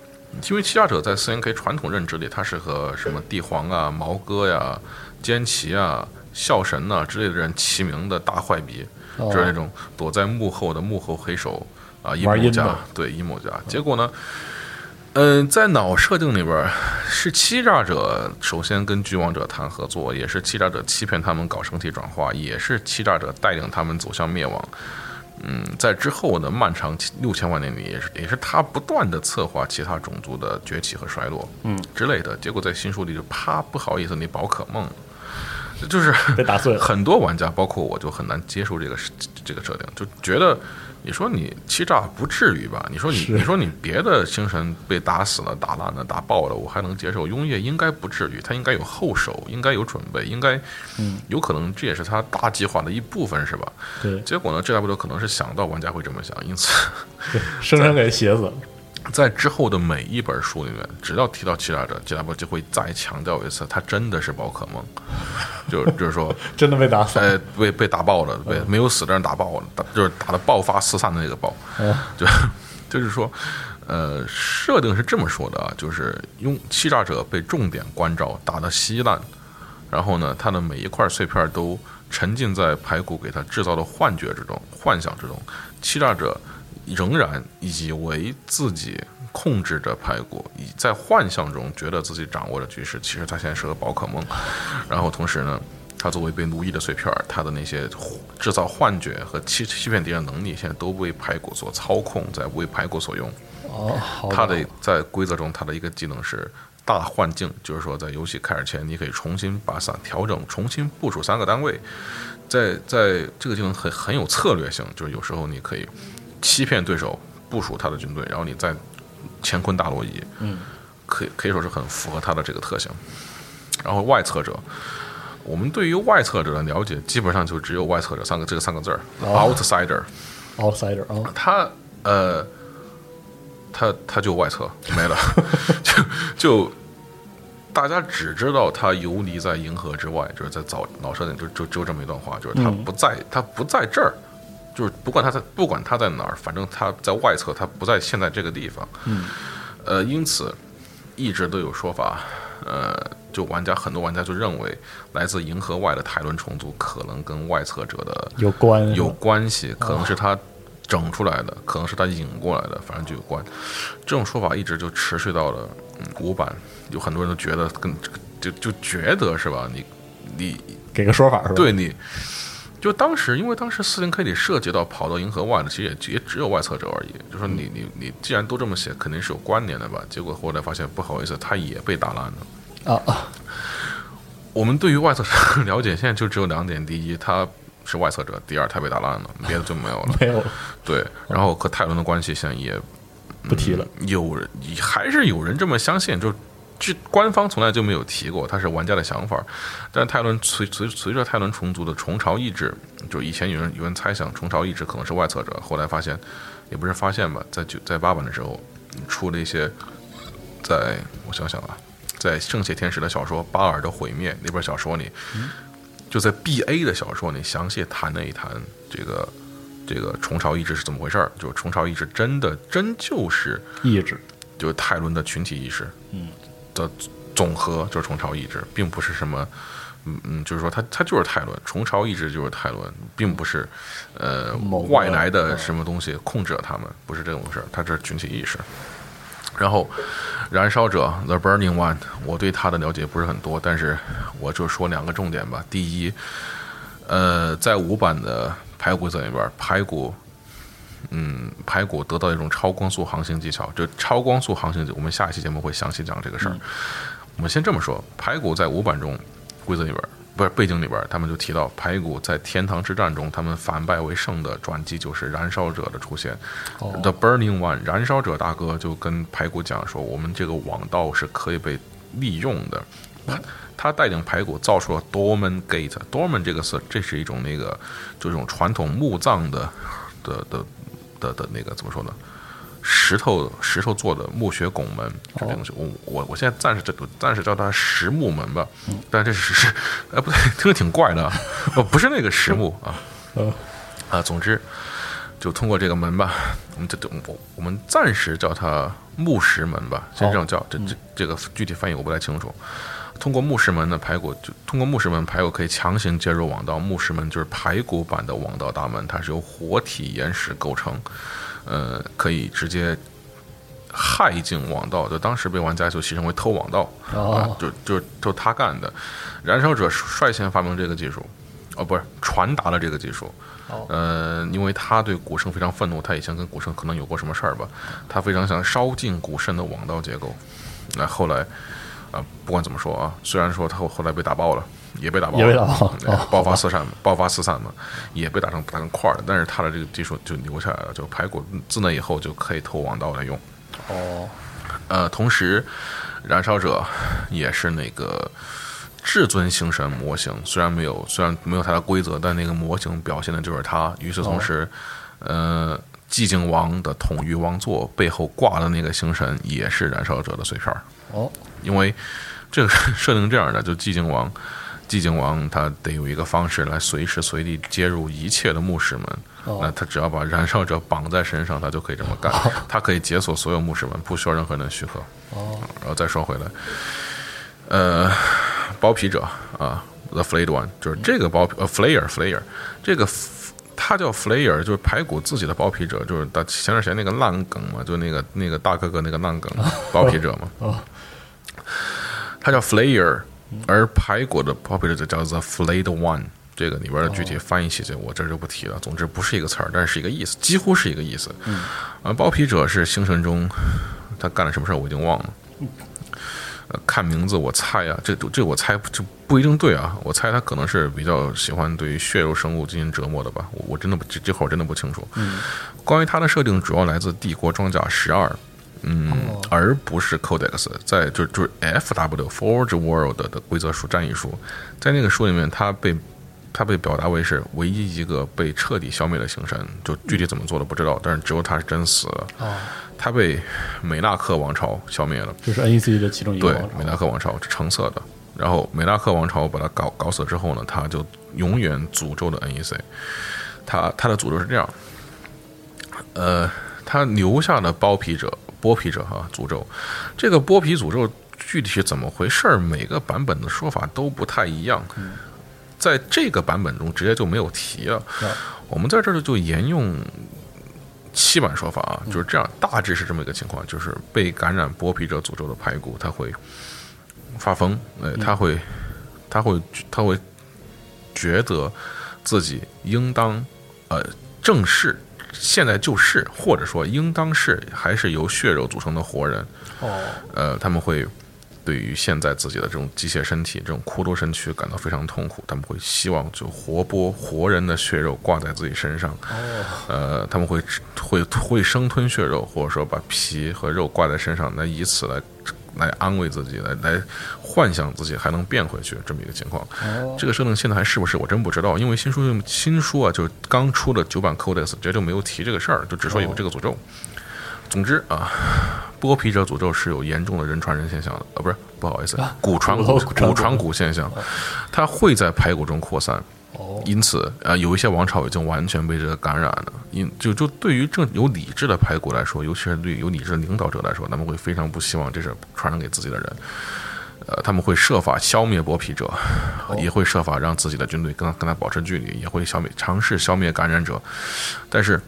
因为欺诈者在四 N K 传统认知里，他是和什么帝皇啊、毛哥呀、奸奇啊、笑神呐、之类的人齐名的大坏逼，哦就是那种躲在幕后的幕后黑手啊，阴谋家对阴谋家。结果呢？嗯，在脑设定里边儿，是欺诈者首先跟巨王者谈合作，也是欺诈者欺骗他们搞生体转化，也是欺诈者带领他们走向灭亡。嗯，在之后的漫长六千万年里，也是也是他不断的策划其他种族的崛起和衰落，嗯之类的。结果在新书里就啪，不好意思，你宝可梦，就是被打碎了很多玩家，包括我，就很难接受这个这个设定，就觉得你说你欺诈不至于吧？你说你你说你别的星神被打死了、打烂了、打爆了，我还能接受。雍液应该不至于，他应该有后手，应该有准备，应该，嗯，有可能这也是他大计划的一部分，是吧？对，结果呢，JW 可能是想到玩家会这么想，因此对生生给写死了。在之后的每一本书里面，只要提到欺诈者吉拉伯就会再强调一次，他真的是宝可梦，就就是说。真的被打死被被打爆了，被没有死，但是打爆了，打就是打的爆发四散的那个爆，嗯。就就是说，呃，设定是这么说的啊，就是用欺诈者被重点关照，打的稀烂，然后呢，他的每一块碎片都沉浸在排骨给他制造的幻觉之中、幻想之中，欺诈者仍然以为自己。控制着排骨，以在幻象中觉得自己掌握着局势，其实他现在是个宝可梦。然后同时呢，他作为被奴役的碎片，他的那些制造幻觉和欺欺骗敌人能力，现在都被排骨所操控，在为排骨所用。哦，好他的在规则中，他的一个技能是大幻境，就是说在游戏开始前，你可以重新把伞调整，重新部署三个单位。在在这个技能很很有策略性，就是有时候你可以欺骗对手，部署他的军队，然后你再乾坤大挪移。嗯，可以可以说是很符合他的这个特性。然后外侧者，我们对于外侧者的了解，基本上就只有外侧者三个这个三个字 outsider。outsider 啊，他呃，他他就外侧没了，就就大家只知道他游离在银河之外，就是在早脑设定就就只有这么一段话，就是他不在、他不在这儿，就是不管他在不管他在哪儿，反正他在外侧，他不在现在这个地方。嗯，呃，因此一直都有说法，呃，就玩家很多玩家就认为来自银河外的泰伦虫族可能跟外侧者的有关有关系，可能是他整出来的，可能是他引过来的，反正就有关。这种说法一直就持续到了嗯五版，有很多人都觉得跟就就觉得是吧？你你给个说法是吧？对你，就当时因为当时四零 K 里涉及到跑到银河外的，其实也也只有外侧者而已。就说你你你既然都这么写，肯定是有关联的吧？结果后来发现不好意思，它也被打烂了。啊啊，我们对于外侧者 了解现在就只有两点：第一，他是外侧者；第二，他被打烂了，别的就没有了。没有对，然后和泰伦的关系现在也不提了。有人还是有人这么相信，就这官方从来就没有提过，他是玩家的想法。但是泰伦随随随着泰伦虫族的虫巢意志，就以前有人有人猜想虫巢意志可能是外侧者，后来发现也不是发现吧，在九在八版的时候出了一些，在我想想啊，在圣血天使的小说《巴尔的毁灭》那本小说里，就在 B A 的小说里详细谈了一谈这个。这个虫巢意志是怎么回事儿？就是虫巢意志真的真就是意志，就是泰伦的群体意识，嗯，的总和就是虫巢意志，并不是什么，嗯嗯，就是说他他就是泰伦，虫巢意志就是泰伦，并不是呃外来的什么东西控制了他们，不是这种事儿，它这是群体意识。然后，燃烧者 The Burning One，我对他的了解不是很多，但是我就说两个重点吧。第一，呃，在五版的排骨规则里边，排骨，嗯，排骨得到一种超光速航行技巧，就超光速航行，我们下一期节目会详细讲这个事儿。我们先这么说，排骨在五版中规则里边，不是背景里边，他们就提到排骨在天堂之战中，他们反败为胜的转机就是燃烧者的出现。哦 The Burning One，燃烧者大哥就跟排骨讲说，我们这个网道是可以被利用的。他他带领排骨造出了 Dorman Gate。Dorman 这个词，这是一种那个，就这种传统墓葬的的的的的那个怎么说呢？石头石头做的墓穴拱门，就这东西。我我我现在暂时这暂时叫它石木门吧，但这是是，呃 不对，听着挺怪的啊，哦不是那个石木啊，呃啊，总之就通过这个门吧，我们这这我我们暂时叫它木石门吧，先这样叫。这这这个具体翻译我不太清楚。通过牧师门的排骨，就通过牧师门排骨可以强行接入网道。牧师门就是排骨版的网道大门，它是由活体岩石构成，呃，可以直接害进网道。就当时被玩家就戏称为偷网道。啊哦，就就就他干的。燃烧者率先发明这个技术，哦，不是传达了这个技术。哦呃，因为他对古圣非常愤怒，他以前跟古圣可能有过什么事儿吧，他非常想烧尽古圣的网道结构。那后来，啊、不管怎么说啊，虽然说他后后来被打爆了，也被打爆了，也被打爆爆发四散，爆发四散嘛，也被打成打成块儿了。但是他的这个技术就留下来了，就排骨自那以后就可以偷网道来用。哦，呃，同时，燃烧者也是那个至尊星神模型，虽然没有虽然没有它的规则，但那个模型表现的就是它。与此同时，呃，寂静王的统御王座背后挂的那个星神也是燃烧者的碎片儿。哦，因为这个设定这样的，就寂静王，寂静王他得有一个方式来随时随地接入一切的牧师们。哦那他只要把燃烧者绑在身上，他就可以这么干。他可以解锁所有牧师门，不需要任何人的许可。哦，然后再说回来，呃，包皮者啊，The Flayed One，就是这个包皮呃 Flayer Flayer，这个他叫 Flayer，就是排骨自己的包皮者，就是他前段时间那个烂梗嘛，就那个那个大哥哥那个烂梗 包皮者嘛，哦，他叫 Flayer，而排骨的包皮者就叫 The Flayed One。这个里边的具体翻译细节我这儿就不提了。总之不是一个词儿，但是是一个意思，几乎是一个意思。嗯，而包皮者是星神中他干了什么事儿我已经忘了。呃，看名字我猜啊，这这我猜这不一定对啊，我猜他可能是比较喜欢对于血肉生物进行折磨的吧，我我真的不这这会儿真的不清楚。嗯，关于他的设定主要来自《帝国装甲十二》，嗯，而不是 Codex，在就就是 F W Forge World 的规则书战役书，在那个书里面，他被他被表达为是唯一一个被彻底消灭的星神，就具体怎么做的不知道，但是只有他是真死了。哦，他被美纳克王朝消灭了。这是 NEC 的其中一个对王，朝美纳克王朝是橙色的。然后美纳克王朝把他搞搞死之后呢，他就永远诅咒了 NEC。他他的诅咒是这样，呃，他留下的剥皮者、剥皮者哈诅咒，这个剥皮诅咒具体是怎么回事儿？每个版本的说法都不太一样。在这个版本中直接就没有提啊。我们在这儿就沿用七版说法啊，就是这样，大致是这么一个情况：就是被感染剥皮者诅咒的排骨，他会发疯，哎，他会，他会，他会觉得自己应当呃正是现在就是，或者说应当是还是由血肉组成的活人。哦，呃，他们会对于现在自己的这种机械身体、这种骷髅身躯感到非常痛苦，他们会希望就活剥活人的血肉挂在自己身上，呃，他们会会会生吞血肉，或者说把皮和肉挂在身上，那以此来来安慰自己，来来幻想自己还能变回去这么一个情况。这个设定现在还是不是我真不知道，因为新书新书啊，就是刚出的九版 Codex 直接就没有提这个事儿，就只说有这个诅咒。总之啊，剥皮者诅咒是有严重的人传人现象的，啊，不是，不好意思，骨传骨 骨头骨传骨现象，它会在排骨中扩散。哦，因此，呃，有一些王朝已经完全被这个感染了。因就就对于正有理智的排骨来说，尤其是对有理智的领导者来说，他们会非常不希望这事传染给自己的人。呃，他们会设法消灭剥皮者，也会设法让自己的军队跟他跟他保持距离，也会消灭尝试消灭感染者。但是，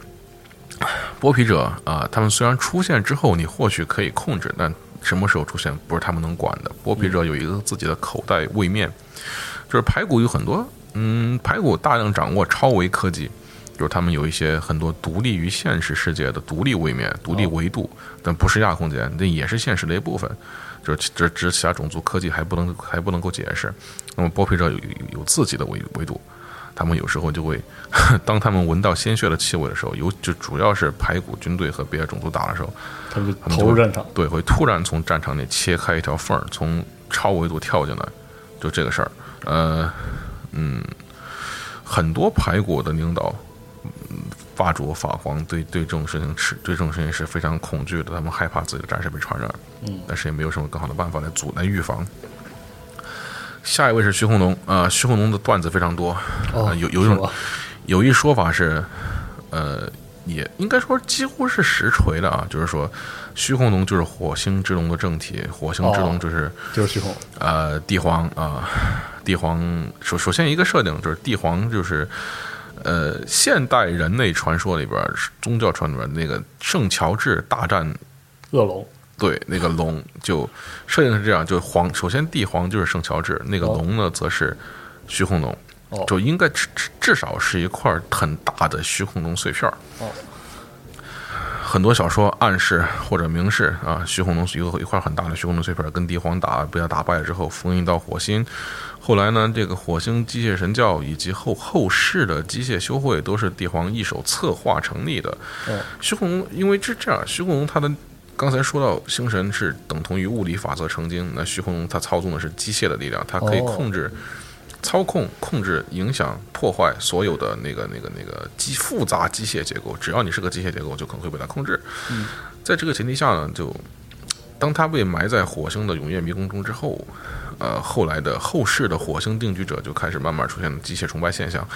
剥皮者啊、他们虽然出现之后，你或许可以控制，但什么时候出现不是他们能管的。剥皮者有一个自己的口袋位面，就是排骨有很多，嗯，排骨大量掌握超维科技，就是他们有一些很多独立于现实世界的独立位面、独立维度，但不是亚空间，那也是现实的一部分。就是这这其他种族科技还不能还不能够解释。那么剥皮者有有有自己的维维度，他们有时候就会，当他们闻到鲜血的气味的时候，尤就主要是排骨军队和别的种族打的时候，他们投入战场。对，会突然从战场内切开一条缝儿，从超维度跳进来，就这个事儿。呃，嗯，很多排骨的领导，嗯，发灼发黄，对对这种事情是对这种事情是非常恐惧的，他们害怕自己的战士被传染，嗯，但是也没有什么更好的办法来阻来预防。下一位是徐宏龙啊、徐宏龙的段子非常多，哦呃有有一种有一说法是，呃，也应该说几乎是实锤的啊，就是说虚空龙就是火星之龙的正体，火星之龙就是、就是虚空，呃帝皇啊、帝皇首首先一个设定就是帝皇就是。呃，现代人类传说里边，宗教传说里边那个圣乔治大战恶龙对，那个龙就设定是这样，就皇首先帝皇就是圣乔治，那个哦龙呢则是虚空龙，哦就应该至至至少是一块很大的虚空龙碎片儿。哦很多小说暗示或者明示啊，虚空龙是一个一块很大的虚空龙碎片，跟帝皇打被他打败之后封印到火星。后来呢，这个火星机械神教以及后后世的机械修会都是帝皇一手策划成立的。哦虚空龙因为是这样，虚空龙它的刚才说到星神是等同于物理法则成精，那虚空龙它操纵的是机械的力量，他可以哦控制、操控、控制、影响、破坏所有的那个、那个、那个机复杂机械结构。只要你是个机械结构，就可能会被它控制。在这个前提下呢，就当它被埋在火星的永夜迷宫中之后，呃，后来的后世的火星定居者就开始慢慢出现了机械崇拜现象。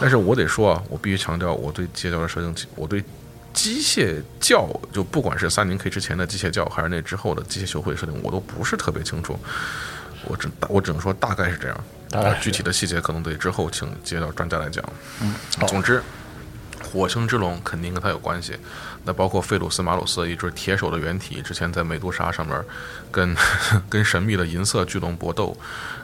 但是我得说啊，我必须强调，我对机械教的设定，我对机械教，就不管是三零 K 之前的机械教，还是那之后的机械修会设定，我都不是特别清楚。我只我只能说大概是这样，具体的细节可能得之后请接到专家来讲。嗯总之，火星之龙肯定跟他有关系。那包括费鲁斯马鲁斯，一只铁手的原体，之前在美杜莎上面跟 跟神秘的银色巨龙搏斗，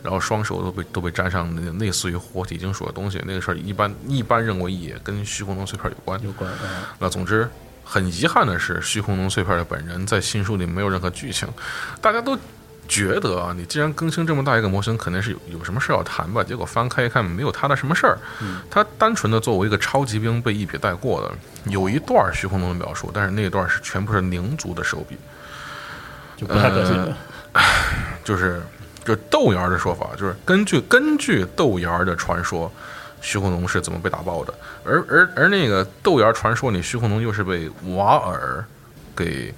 然后双手都被都被沾上那个类似于活体金属的东西，那个事儿一般一般认为也跟虚空龙碎片有关。有关啊，那总之，很遗憾的是，虚空龙碎片的本人在新书里没有任何剧情，大家都觉得啊，你既然更新这么大一个模型，肯定是有有什么事要谈吧？结果翻开一看，没有他的什么事儿，他单纯的作为一个超级兵被一笔带过的。有一段虚空龙的描述，但是那一段是全部是灵族的手笔，就不太可信。就是就是豆芽儿的说法，就是根据根据豆芽儿的传说，虚空龙是怎么被打爆的，而而而那个豆芽儿传说里，虚空龙又是被瓦尔给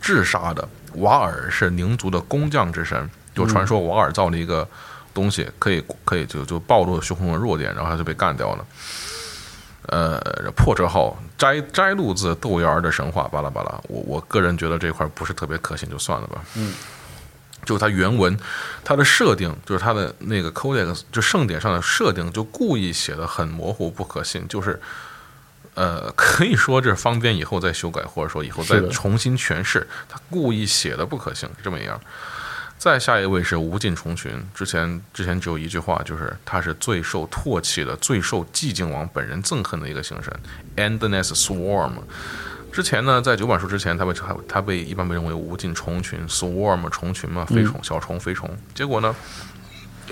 治杀的。瓦尔是宁族的工匠之神，就传说瓦尔造了一个东西，可以可以就就暴露虚空的弱点，然后他就被干掉了。呃破折号摘摘录自窦娥的神话，巴拉巴拉。我我个人觉得这块不是特别可信，就算了吧。嗯，就是它原文它的设定，就是它的那个 codex 就圣典上的设定，就故意写的很模糊不可信，就是。呃，可以说这方便以后再修改，或者说以后再重新诠释，他故意写的不可信，是这么一样。再下一位是无尽虫群，之前之前只有一句话，就是他是最受唾弃的、最受寂静王本人憎恨的一个星神，Endless Swarm。之前呢，在九版书之前，他被他他被一般被认为无尽虫群，Swarm 虫群嘛，飞虫、小虫、飞虫。结果呢，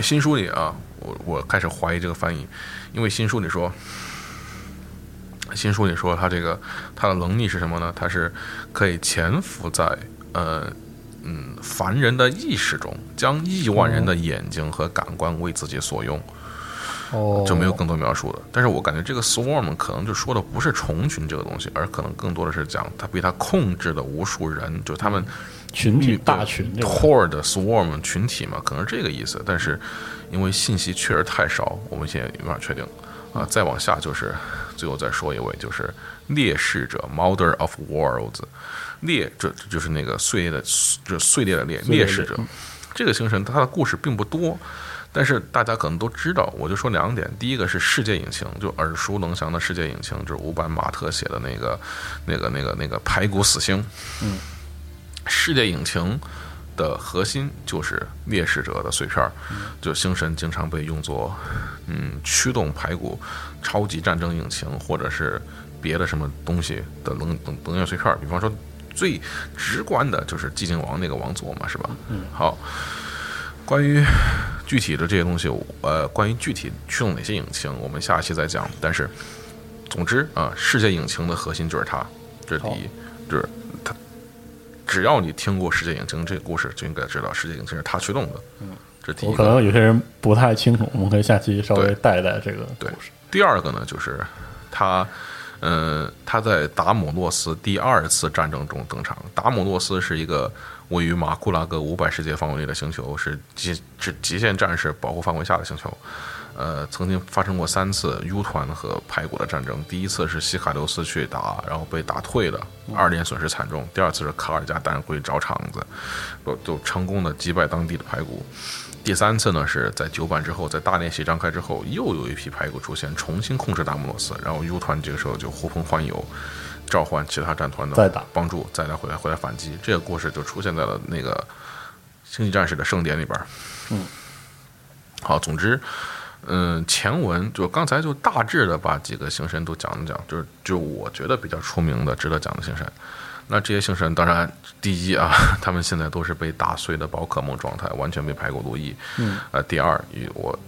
新书里啊，我我开始怀疑这个翻译，因为新书里说，新书里说他这个他的能力是什么呢？他是可以潜伏在呃嗯凡人的意识中，将亿万人的眼睛和感官为自己所用，哦，就没有更多描述了。但是我感觉这个 swarm 可能就说的不是虫群这个东西，而可能更多的是讲他被他控制的无数人，就他们群体大群这个 horde swarm 群体嘛，可能是这个意思。但是因为信息确实太少，我们现在没法确定啊。再往下就是最后再说一位，就是猎噬者 Mother of Worlds，猎这这就是那个碎裂的，就是碎裂的猎猎噬者。这个星神它的故事并不多。但是大家可能都知道，我就说两点。第一个是世界引擎，就耳熟能详的世界引擎，就是伍版马特写的那个、那个、那个、那个排骨死星。嗯，世界引擎的核心就是猎食者的碎片儿，就星神经常被用作嗯驱动排骨超级战争引擎或者是别的什么东西的能能能源碎片儿。比方说最直观的就是寂静王那个王座嘛，是吧？嗯，好。关于具体的这些东西，呃，关于具体驱动哪些引擎，我们下期再讲。但是，总之啊，世界引擎的核心就是它，这是第一，就是它。只要你听过世界引擎这个故事，就应该知道世界引擎是他驱动的。嗯，这第一我。可能有些人不太清楚，我们可以下期稍微带一带这个故事。第二个呢，就是他，呃，他在达姆诺斯第二次战争中登场。达姆诺斯是一个位于马库拉格五百世界范围内的星球，是极是极限战士保护范围下的星球。呃，曾经发生过三次 U 团和排骨的战争。第一次是西卡留斯去打，然后被打退了，二连损失惨重。第二次是卡尔加丹回找场子，都都成功的击败当地的排骨。第三次呢是在九版之后，在大练习张开之后，又有一批排骨出现，重新控制达摩罗斯，然后 U 团这个时候就呼朋唤友，召唤其他战团的帮助，再来回来回来反击。这个故事就出现在了那个星际战士的盛典里边。嗯，好，总之，嗯，前文就刚才就大致的把几个星神都讲了讲，就是就我觉得比较出名的、值得讲的星神。那这些星神，当然第一啊，他们现在都是被打碎的宝可梦状态，完全被排骨奴役。嗯，呃，第二，以我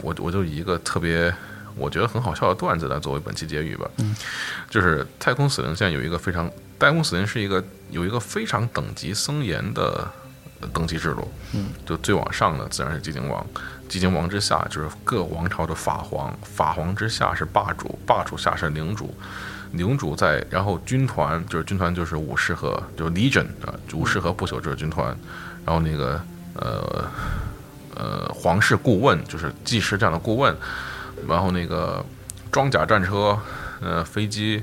我我就以一个特别我觉得很好笑的段子来作为本期结语吧。嗯，就是太空死灵现在有一个非常，太空死灵是一个有一个非常等级森严的呃等级制度。嗯，就最往上的自然是寂静王，寂静王之下就是各王朝的法皇，法皇之下是霸主，霸主下是领主。领主在，然后军团就是军团就是武士和就是 Legion 啊，武士和不朽者军团，然后那个呃呃皇室顾问就是技师这样的顾问，然后那个装甲战车、呃飞机、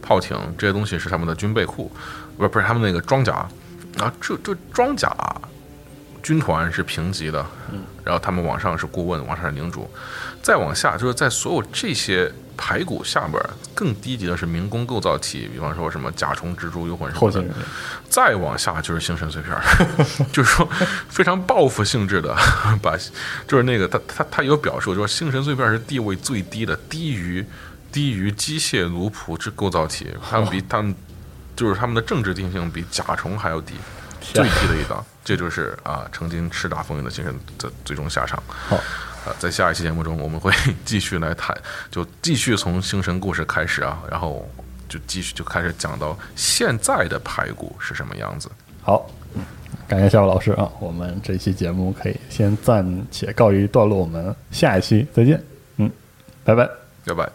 炮艇这些东西是他们的军备库，不是不是他们那个装甲，啊这这装甲军团是平级的，然后他们往上是顾问，往上是领主，再往下就是在所有这些排骨下边更低级的是民工构造体，比方说什么甲虫、蜘蛛、幽魂什么的再往下就是星神碎片儿，就是说非常报复性质的 把，就是那个他他他有表述，说星神碎片是地位最低的，低于低于机械奴仆之构造体，他们比他们就是他们的政治定性比甲虫还要低，最低的一档，这就是啊曾经叱咤风云的星神的最终下场。好，啊，在下一期节目中，我们会 继续来谈，就继续从星神故事开始啊，然后就继续就开始讲到现在的排骨是什么样子。好，嗯，感谢夏武老师啊，我们这期节目可以先暂且告一段落，我们下一期再见，嗯，拜拜。拜拜。